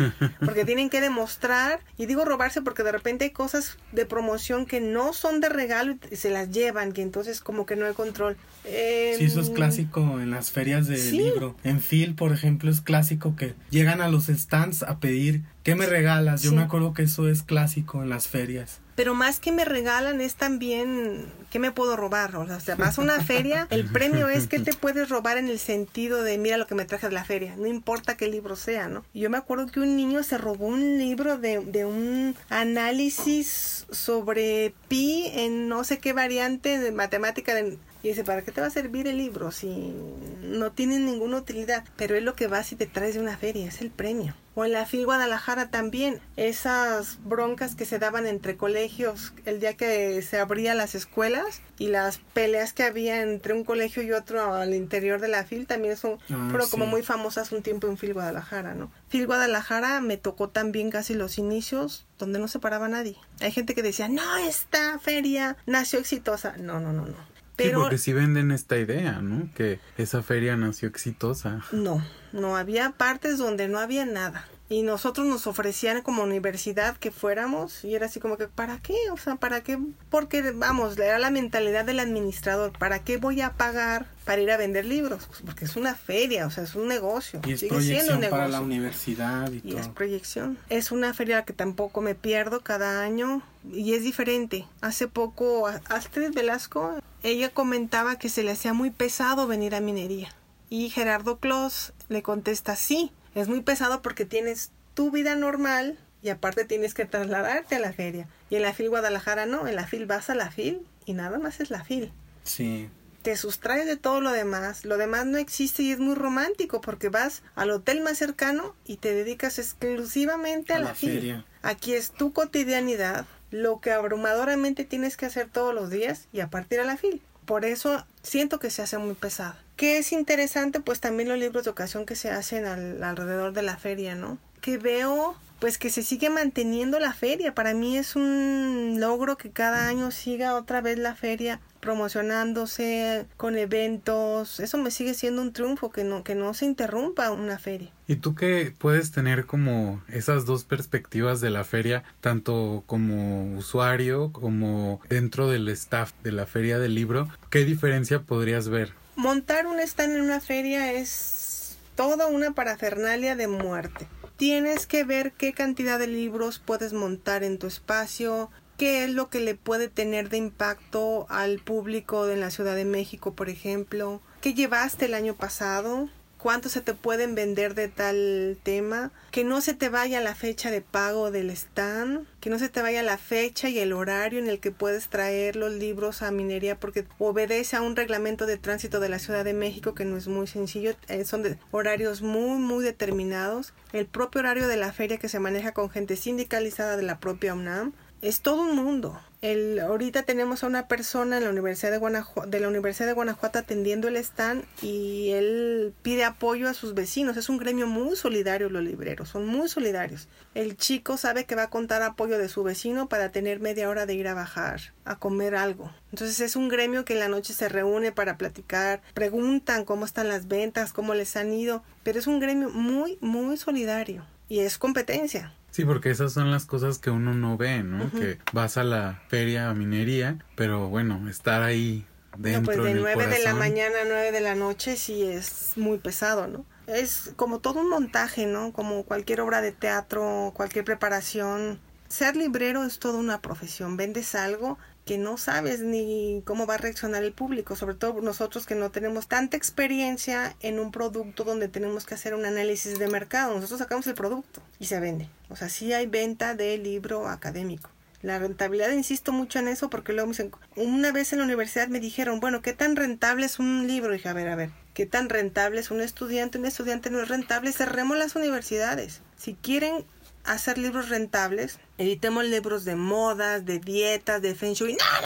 porque tienen que demostrar, y digo robarse porque de repente hay cosas de promoción que no son de regalo y se las llevan, que entonces como que no hay control. sí, eso es clásico en las ferias de libro. En Phil, por ejemplo, es clásico que llegan a los stands a pedir ¿Qué me regalas? Yo me acuerdo que eso es clásico en las ferias. Pero más que me regalan es también ¿qué me puedo robar? O sea, vas a una feria, el premio es que te puedes robar en el sentido de mira lo que me traje de la feria, no importa qué libro sea, ¿no? Yo me acuerdo que un niño se robó un libro de, de un análisis sobre pi en no sé qué variante de matemática de y dice, ¿para qué te va a servir el libro si no tiene ninguna utilidad? Pero es lo que vas y te traes de una feria, es el premio. O en la FIL Guadalajara también, esas broncas que se daban entre colegios el día que se abrían las escuelas y las peleas que había entre un colegio y otro al interior de la FIL también son, ah, fueron como muy famosas un tiempo en FIL Guadalajara, ¿no? FIL Guadalajara me tocó también casi los inicios donde no se paraba nadie. Hay gente que decía, no, esta feria nació exitosa. No, no, no, no sí, porque si venden esta idea, ¿no? Que esa feria nació exitosa. No, no había partes donde no había nada. Y nosotros nos ofrecían como universidad que fuéramos y era así como que, ¿para qué? O sea, ¿para qué? Porque, vamos, era la mentalidad del administrador. ¿Para qué voy a pagar para ir a vender libros? Pues porque es una feria, o sea, es un negocio. Y es proyección para la universidad y, y todo. es proyección. Es una feria que tampoco me pierdo cada año y es diferente. Hace poco, Astrid Velasco, ella comentaba que se le hacía muy pesado venir a minería. Y Gerardo Clos le contesta, sí, es muy pesado porque tienes tu vida normal y aparte tienes que trasladarte a la feria. Y en la FIL Guadalajara no, en la FIL vas a la FIL y nada más es la FIL. Sí. Te sustraes de todo lo demás. Lo demás no existe y es muy romántico porque vas al hotel más cercano y te dedicas exclusivamente a, la, feria. Aquí es tu cotidianidad, lo que abrumadoramente tienes que hacer todos los días y a partir a la FIL. Por eso siento que se hace muy pesado. Que es interesante, pues también los libros de ocasión que se hacen alrededor de la feria, ¿no? Que veo, pues que se sigue manteniendo la feria. Para mí es un logro que cada año siga otra vez la feria promocionándose con eventos. Eso me sigue siendo un triunfo, que no, que no se interrumpa una feria. Y tú que puedes tener como esas dos perspectivas de la feria, tanto como usuario como dentro del staff de la feria del libro, ¿qué diferencia podrías ver? Montar un stand en una feria es toda una parafernalia de muerte. Tienes que ver qué cantidad de libros puedes montar en tu espacio, qué es lo que le puede tener de impacto al público de la Ciudad de México, por ejemplo, qué llevaste el año pasado, cuánto se te pueden vender de tal tema, que no se te vaya la fecha de pago del stand, que no se te vaya la fecha y el horario en el que puedes traer los libros a minería porque obedece a un reglamento de tránsito de la Ciudad de México que no es muy sencillo, eh, son de horarios muy muy determinados, el propio horario de la feria que se maneja con gente sindicalizada de la propia UNAM, es todo un mundo. El, ahorita tenemos a una persona en la Universidad de Guanajuato, de la Universidad de Guanajuato atendiendo el stand y él pide apoyo a sus vecinos. Es un gremio muy solidario los libreros, son muy solidarios. El chico sabe que va a contar apoyo de su vecino para tener media hora de ir a bajar, a comer algo. Entonces es un gremio que en la noche se reúne para platicar, preguntan cómo están las ventas, cómo les han ido, pero es un gremio muy, muy solidario y es competencia. Sí, porque esas son las cosas que uno no ve, ¿no? Que vas a la feria a minería, pero bueno, estar ahí dentro. No, pues de nueve 9 de la mañana a 9 de la noche sí es muy pesado, ¿no? Es como todo un montaje, ¿no? Como cualquier obra de teatro, cualquier preparación. Ser librero es toda una profesión. Vendes algo que no sabes ni cómo va a reaccionar el público, sobre todo nosotros que no tenemos tanta experiencia en un producto donde tenemos que hacer un análisis de mercado. Nosotros sacamos el producto y se vende. O sea, sí hay venta de libro académico. La rentabilidad, insisto mucho en eso porque luego me dicen, una vez en la universidad me dijeron, bueno, ¿qué tan rentable es un libro? Y dije, a ver, a ver, ¿qué tan rentable es un estudiante? Un estudiante no es rentable, cerremos las universidades. Si quieren hacer libros rentables, editemos libros de modas, de dietas, de feng shui. No,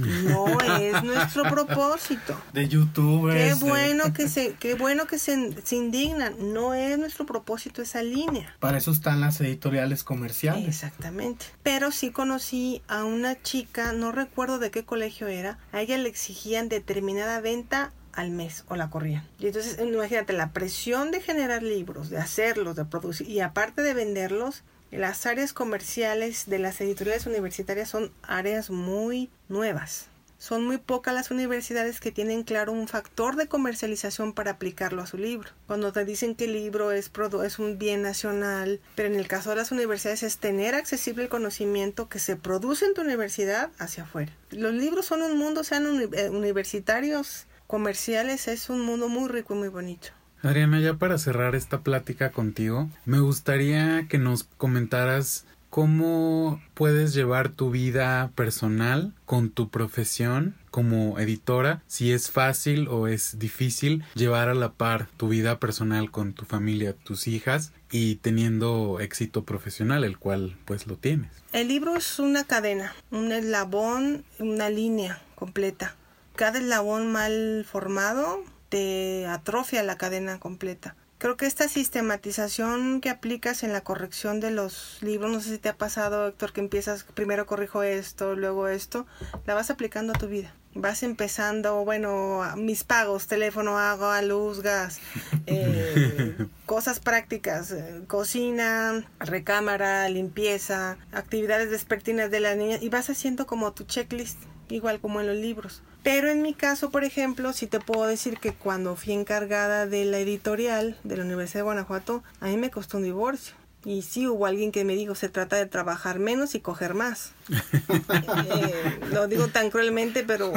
no, no. No es nuestro propósito. De youtubers. Qué de- bueno que se, qué bueno que se, se indignan. No es nuestro propósito esa línea. Para eso están las editoriales comerciales. Exactamente. Pero sí conocí a una chica, no recuerdo de qué colegio era, a ella le exigían determinada venta al mes o la corrían. Y entonces, imagínate, la presión de generar libros, de hacerlos, de producir y aparte de venderlos, las áreas comerciales de las editoriales universitarias son áreas muy nuevas. Son muy pocas las universidades que tienen claro un factor de comercialización para aplicarlo a su libro. Cuando te dicen que el libro es, es un bien nacional, pero en el caso de las universidades es tener accesible el conocimiento que se produce en tu universidad hacia afuera. Los libros son un mundo, sean eh, universitarios, comerciales, es un mundo muy rico y muy bonito. Adriana, ya para cerrar esta plática contigo, me gustaría que nos comentaras cómo puedes llevar tu vida personal con tu profesión como editora, si es fácil o es difícil llevar a la par tu vida personal con tu familia, tus hijas y teniendo éxito profesional, el cual pues lo tienes. El libro es una cadena, un eslabón, una línea completa. Cada eslabón mal formado te atrofia la cadena completa. Creo que esta sistematización que aplicas en la corrección de los libros, no sé si te ha pasado, Héctor, que empiezas, primero corrijo esto, luego esto, la vas aplicando a tu vida. Vas empezando, bueno, mis pagos, teléfono, agua, luz, gas, eh, cosas prácticas, eh, cocina, recámara, limpieza, actividades vespertinas de las niñas y vas haciendo como tu checklist, igual como en los libros. Pero en mi caso, por ejemplo, sí te puedo decir que cuando fui encargada de la editorial de la Universidad de Guanajuato, a mí me costó un divorcio. Y sí hubo alguien que me dijo, se trata de trabajar menos y coger más. Eh, lo digo tan cruelmente, pero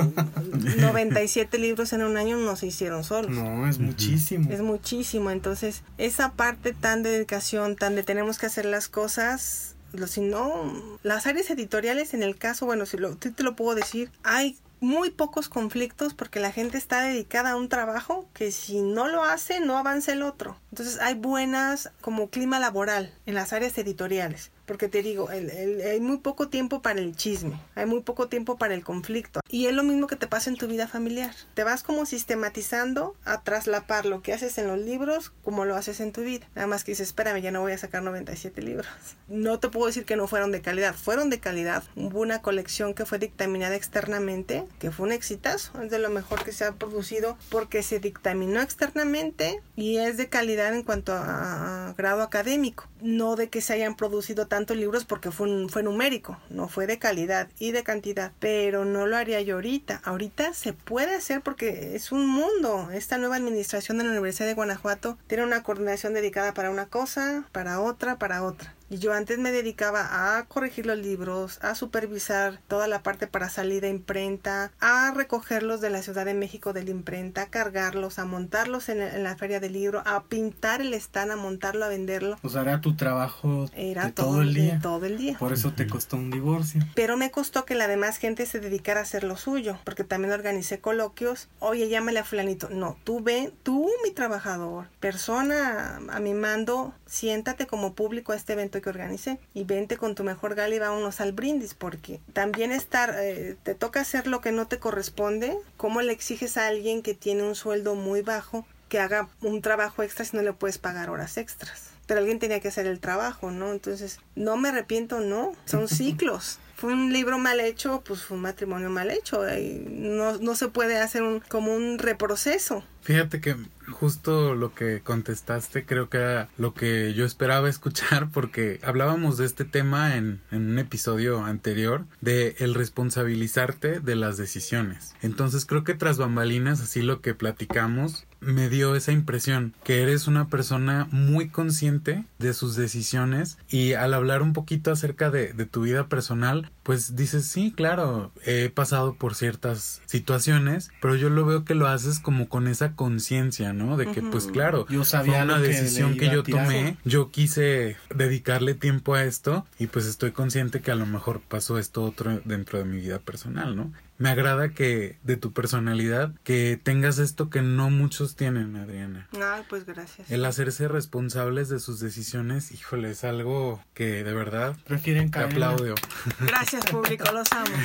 97 libros en un año no se hicieron solos. No, es muchísimo. Es muchísimo. Entonces, esa parte tan de dedicación, tan de tenemos que hacer las cosas, lo, si no, las áreas editoriales, en el caso, bueno, si lo, te lo puedo decir, hay muy pocos conflictos porque la gente está dedicada a un trabajo que si no lo hace, no avanza el otro. Entonces, hay buenas como clima laboral en las áreas editoriales. Porque te digo, el- el- hay muy poco tiempo para el chisme, hay muy poco tiempo para el conflicto. Y es lo mismo que te pasa en tu vida familiar. Te vas como sistematizando a traslapar lo que haces en los libros como lo haces en tu vida. Nada más que dices, espérame, ya no voy a sacar 97 libros. No te puedo decir que no fueron de calidad, fueron de calidad. Hubo una colección que fue dictaminada externamente, que fue un exitazo, es de lo mejor que se ha producido porque se dictaminó externamente y es de calidad en cuanto a, a grado académico. No de que se hayan producido tantos libros porque fue, un- fue numérico, no fue de calidad y de cantidad, pero no lo haría yo ahorita. Ahorita se puede hacer porque es un mundo. Esta nueva administración de la Universidad de Guanajuato tiene una coordinación dedicada para una cosa, para otra, para otra. Y yo antes me dedicaba a corregir los libros, a supervisar toda la parte para salida imprenta, a recogerlos de la Ciudad de México de la imprenta, a cargarlos, a montarlos en, en la feria del libro, a pintar el stand, a montarlo, a venderlo. O sea, era tu trabajo Era de todo, todo el de día. todo el día. Por eso te costó un divorcio. Pero me costó que la demás gente se dedicara a hacer lo suyo, porque también organicé coloquios. Oye, llámale a fulanito. No, tú ven, tú mi trabajador, persona a mi mando, siéntate como público a este evento que organicé. Y vente con tu mejor gala y vámonos al brindis, porque también estar, eh, te toca hacer lo que no te corresponde. ¿Cómo le exiges a alguien que tiene un sueldo muy bajo que haga un trabajo extra si no le puedes pagar horas extras? Pero alguien tenía que hacer el trabajo, ¿no? Entonces, no me arrepiento, no. Son ciclos fue un libro mal hecho, pues fue un matrimonio mal hecho. No, no se puede hacer un, como un reproceso. Fíjate que justo lo que contestaste creo que era lo que yo esperaba escuchar porque hablábamos de este tema en, en, un episodio anterior de el responsabilizarte de las decisiones. Entonces creo que tras bambalinas así lo que platicamos me dio esa impresión que eres una persona muy consciente de sus decisiones y al hablar un poquito acerca de, de tu vida personal pues dices sí claro he pasado por ciertas situaciones pero yo lo veo que lo haces como con esa conciencia, ¿no? De que, pues claro, yo sabía fue una decisión que, yo tomé, yo quise dedicarle tiempo a esto y pues estoy consciente que a lo mejor pasó esto otro dentro de mi vida personal, ¿no? Me agrada que de tu personalidad que tengas esto que no muchos tienen, Adriana. Ay, pues gracias. El hacerse responsables de sus decisiones, híjole, es algo que de verdad prefieren caer. Te aplaudo. Gracias, público, los amo.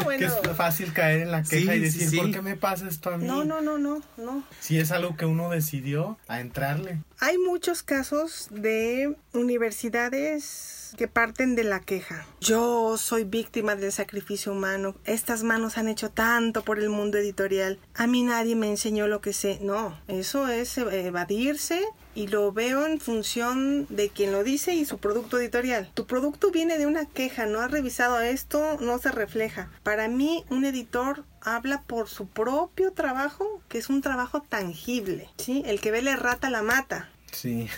Ah, que es fácil caer en la queja y decir, ¿por qué me pasa esto a mí? No, no, no, no, no. Si es algo que uno decidió a entrarle. Hay muchos casos de universidades que parten de la queja. Yo soy víctima del sacrificio humano. Estas manos han hecho tanto por el mundo editorial. A mí nadie me enseñó lo que sé. No, eso es evadirse y lo veo en función de quien lo dice y su producto editorial. Tu producto viene de una queja, no has revisado esto, no se refleja. Para mí, un editor habla por su propio trabajo, que es un trabajo tangible, ¿sí? El que ve la rata la mata. Sí.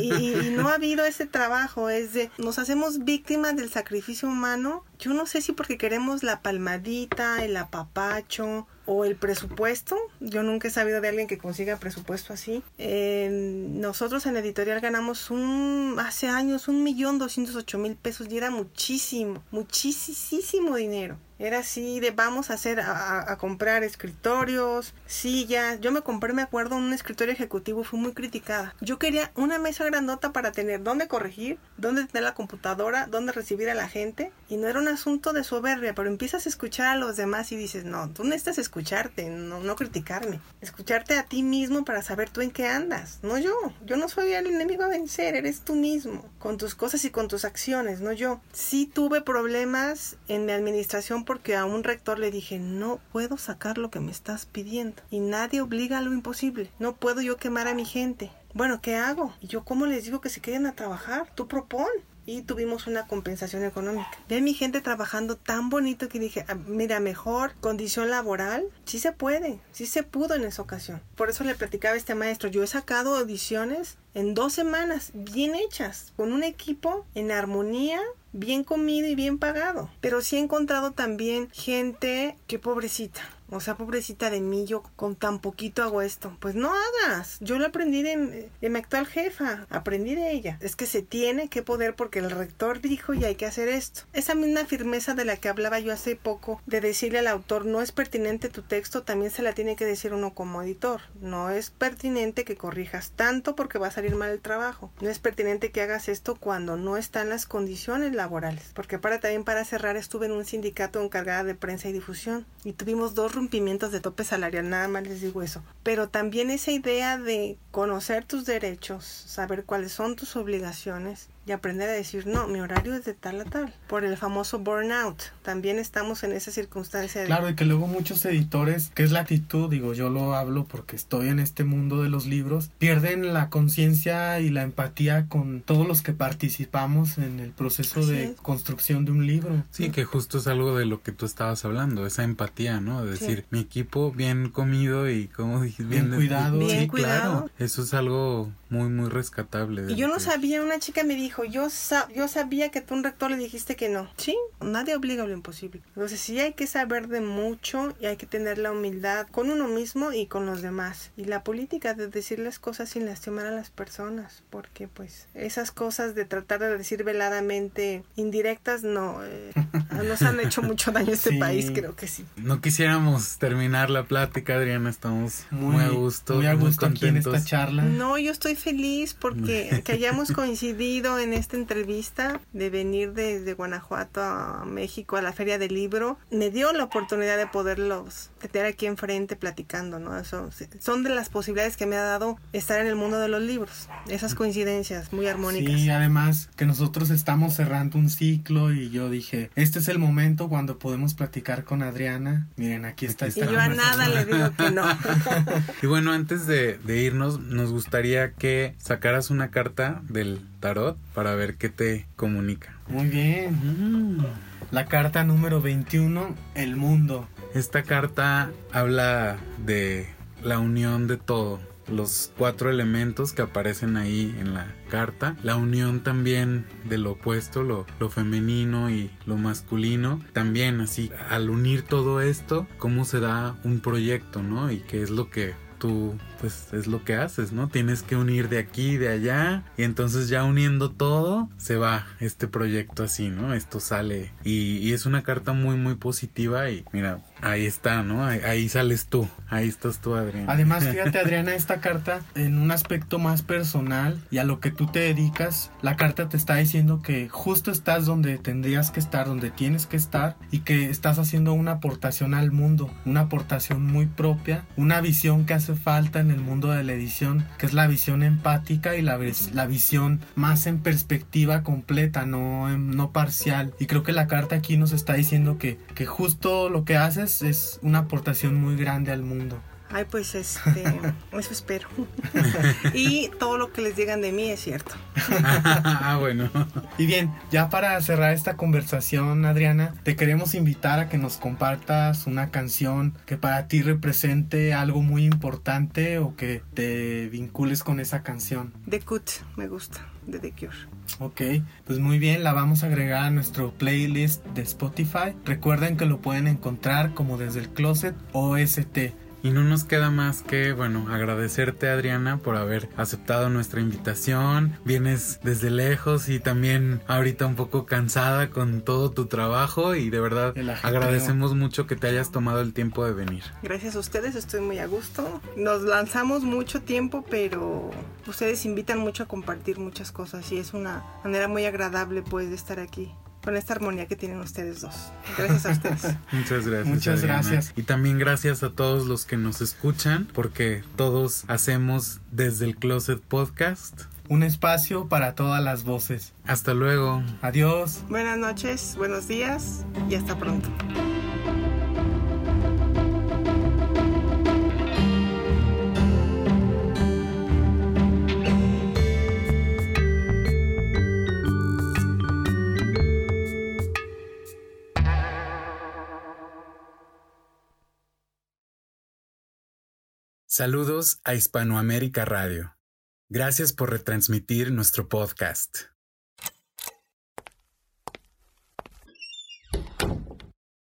Y no, ha habido ese trabajo, es de, nos hacemos víctimas del sacrificio humano. Yo no sé si porque queremos la palmadita, el apapacho o el presupuesto. Yo nunca he sabido de alguien que consiga presupuesto así. nosotros en editorial ganamos un, hace años, un millón doscientos ocho mil pesos y era muchísimo, muchísimo dinero. Era así de vamos a hacer, a, comprar escritorios, sillas. Yo me compré, me acuerdo, un escritorio ejecutivo, fue muy criticada. Yo quería una mesa grandota para tener dónde corregir, dónde tener la computadora, dónde recibir a la gente. Y no era un asunto de soberbia, pero empiezas a escuchar a los demás y dices, no, tú necesitas escucharte, no, no criticarme. Escucharte a ti mismo para saber tú en qué andas, no yo. Yo no soy el enemigo a vencer, eres tú mismo, con tus cosas y con tus acciones, no yo. Sí tuve problemas en mi administración porque a un rector le dije, no puedo sacar lo que me estás pidiendo. Y nadie obliga a lo imposible. No puedo yo quemar a mi gente. Bueno, ¿qué hago? ¿Y yo cómo les digo que se queden a trabajar? Tú propon y tuvimos una compensación económica. De mi gente trabajando tan bonito que dije, ah, mira, mejor condición laboral, sí se puede, sí se pudo en esa ocasión. Por eso le platicaba a este maestro, yo he sacado audiciones en dos semanas, bien hechas, con un equipo en armonía, bien comido y bien pagado. Pero sí he encontrado también gente que pobrecita, o sea, pobrecita de mí, yo con tan poquito hago esto. Pues no hagas. Yo lo aprendí de, mi actual jefa. Aprendí de ella. Es que se tiene que poder porque el rector dijo y hay que hacer esto. Esa misma firmeza de la que hablaba yo hace poco, de decirle al autor no es pertinente tu texto, también se la tiene que decir uno como editor. No es pertinente que corrijas tanto porque va a salir mal el trabajo. No es pertinente que hagas esto cuando no están las condiciones laborales. Porque para también para cerrar estuve en un sindicato encargada de prensa y difusión y tuvimos dos rompimientos de tope salarial, nada más les digo eso. Pero también esa idea de conocer tus derechos, saber cuáles son tus obligaciones y aprender a decir, no, mi horario es de tal a tal, por el famoso burnout. También estamos en esa circunstancia. Claro, y que luego muchos editores, que es la actitud, digo, yo lo hablo porque estoy en este mundo de los libros, pierden la conciencia y la empatía con todos los que participamos en el proceso de construcción de un libro. Sí, que justo es algo de lo que tú estabas hablando, esa empatía, ¿no? De decir, mi equipo bien comido y como dijiste, bien, cuidado. Bien cuidado. Eso es algo muy, muy rescatable. Y yo no sabía, una chica me dijo, yo, yo sabía que tú un rector le dijiste que no. Sí, nadie obliga a lo imposible. Entonces sí hay que saber de mucho y hay que tener la humildad con uno mismo y con los demás. Y la política de decir las cosas sin lastimar a las personas, porque pues esas cosas de tratar de decir veladamente indirectas no eh, nos han hecho mucho daño a este país, creo que sí. No quisiéramos terminar la plática, Adriana, estamos muy, a gusto, muy a gusto aquí en esta charla. No, yo estoy feliz porque que hayamos coincidido en esta entrevista de venir desde Guanajuato a México a la Feria del Libro, me dio la oportunidad de poderlos tener aquí enfrente platicando, ¿no? Eso, son de las posibilidades que me ha dado estar en el mundo de los libros, esas coincidencias muy armónicas. Sí, además que nosotros estamos cerrando un ciclo y yo dije, este es el momento cuando podemos platicar con Adriana. Miren, aquí está esta Y yo a nada le digo que no. y bueno, antes de, de irnos, nos gustaría que sacaras una carta del tarot para ver qué te comunica. Muy bien. Mm. La carta número 21, el mundo. Esta carta habla de la unión de todo, los cuatro elementos que aparecen ahí en la carta, la unión también de lo opuesto, lo, lo, femenino y lo masculino, también así, al unir todo esto, cómo se da un proyecto, ¿no? Y qué es lo que tú pues es lo que haces, ¿no? Tienes que unir de aquí, de allá y entonces ya uniendo todo se va este proyecto así, ¿no? Esto sale y, y es una carta muy muy positiva y mira, ahí está, ¿no? Ahí, ahí, sales tú, ahí estás tú, Adriana. Además, fíjate, Adriana, esta carta en un aspecto más personal y a lo que tú te dedicas, la carta te está diciendo que justo estás donde tendrías que estar, donde tienes que estar y que estás haciendo una aportación al mundo, una aportación muy propia, una visión que hace falta en el mundo de la edición, que es la visión empática y la, la visión más en perspectiva completa, no, no parcial. Y creo que la carta aquí nos está diciendo que, que justo lo que haces es una aportación muy grande al mundo. Ay, pues este, eso espero. y todo lo que les digan de mí es cierto. ah, bueno. Y bien, ya para cerrar esta conversación, Adriana, te queremos invitar a que nos compartas una canción que para ti represente algo muy importante o que te vincules con esa canción. The Cut, me gusta, de The Cure. Ok, pues muy bien, la vamos a agregar a nuestro playlist de Spotify. Recuerden que lo pueden encontrar como desde el closet OST. Y no nos queda más que, bueno, agradecerte Adriana por haber aceptado nuestra invitación. Vienes desde lejos y también ahorita un poco cansada con todo tu trabajo y de verdad agradecemos mucho que te hayas tomado el tiempo de venir. Gracias a ustedes, estoy muy a gusto. Nos lanzamos mucho tiempo, pero ustedes invitan mucho a compartir muchas cosas y es una manera muy agradable pues de estar aquí con esta armonía que tienen ustedes dos. Gracias a ustedes. Muchas gracias. Muchas Adriana. gracias. Y también gracias a todos los que nos escuchan, porque todos hacemos desde el Closet Podcast. Un espacio para todas las voces. Hasta luego. Adiós. Buenas noches, buenos días y hasta pronto. Saludos a Hispanoamérica Radio. Gracias por retransmitir nuestro podcast.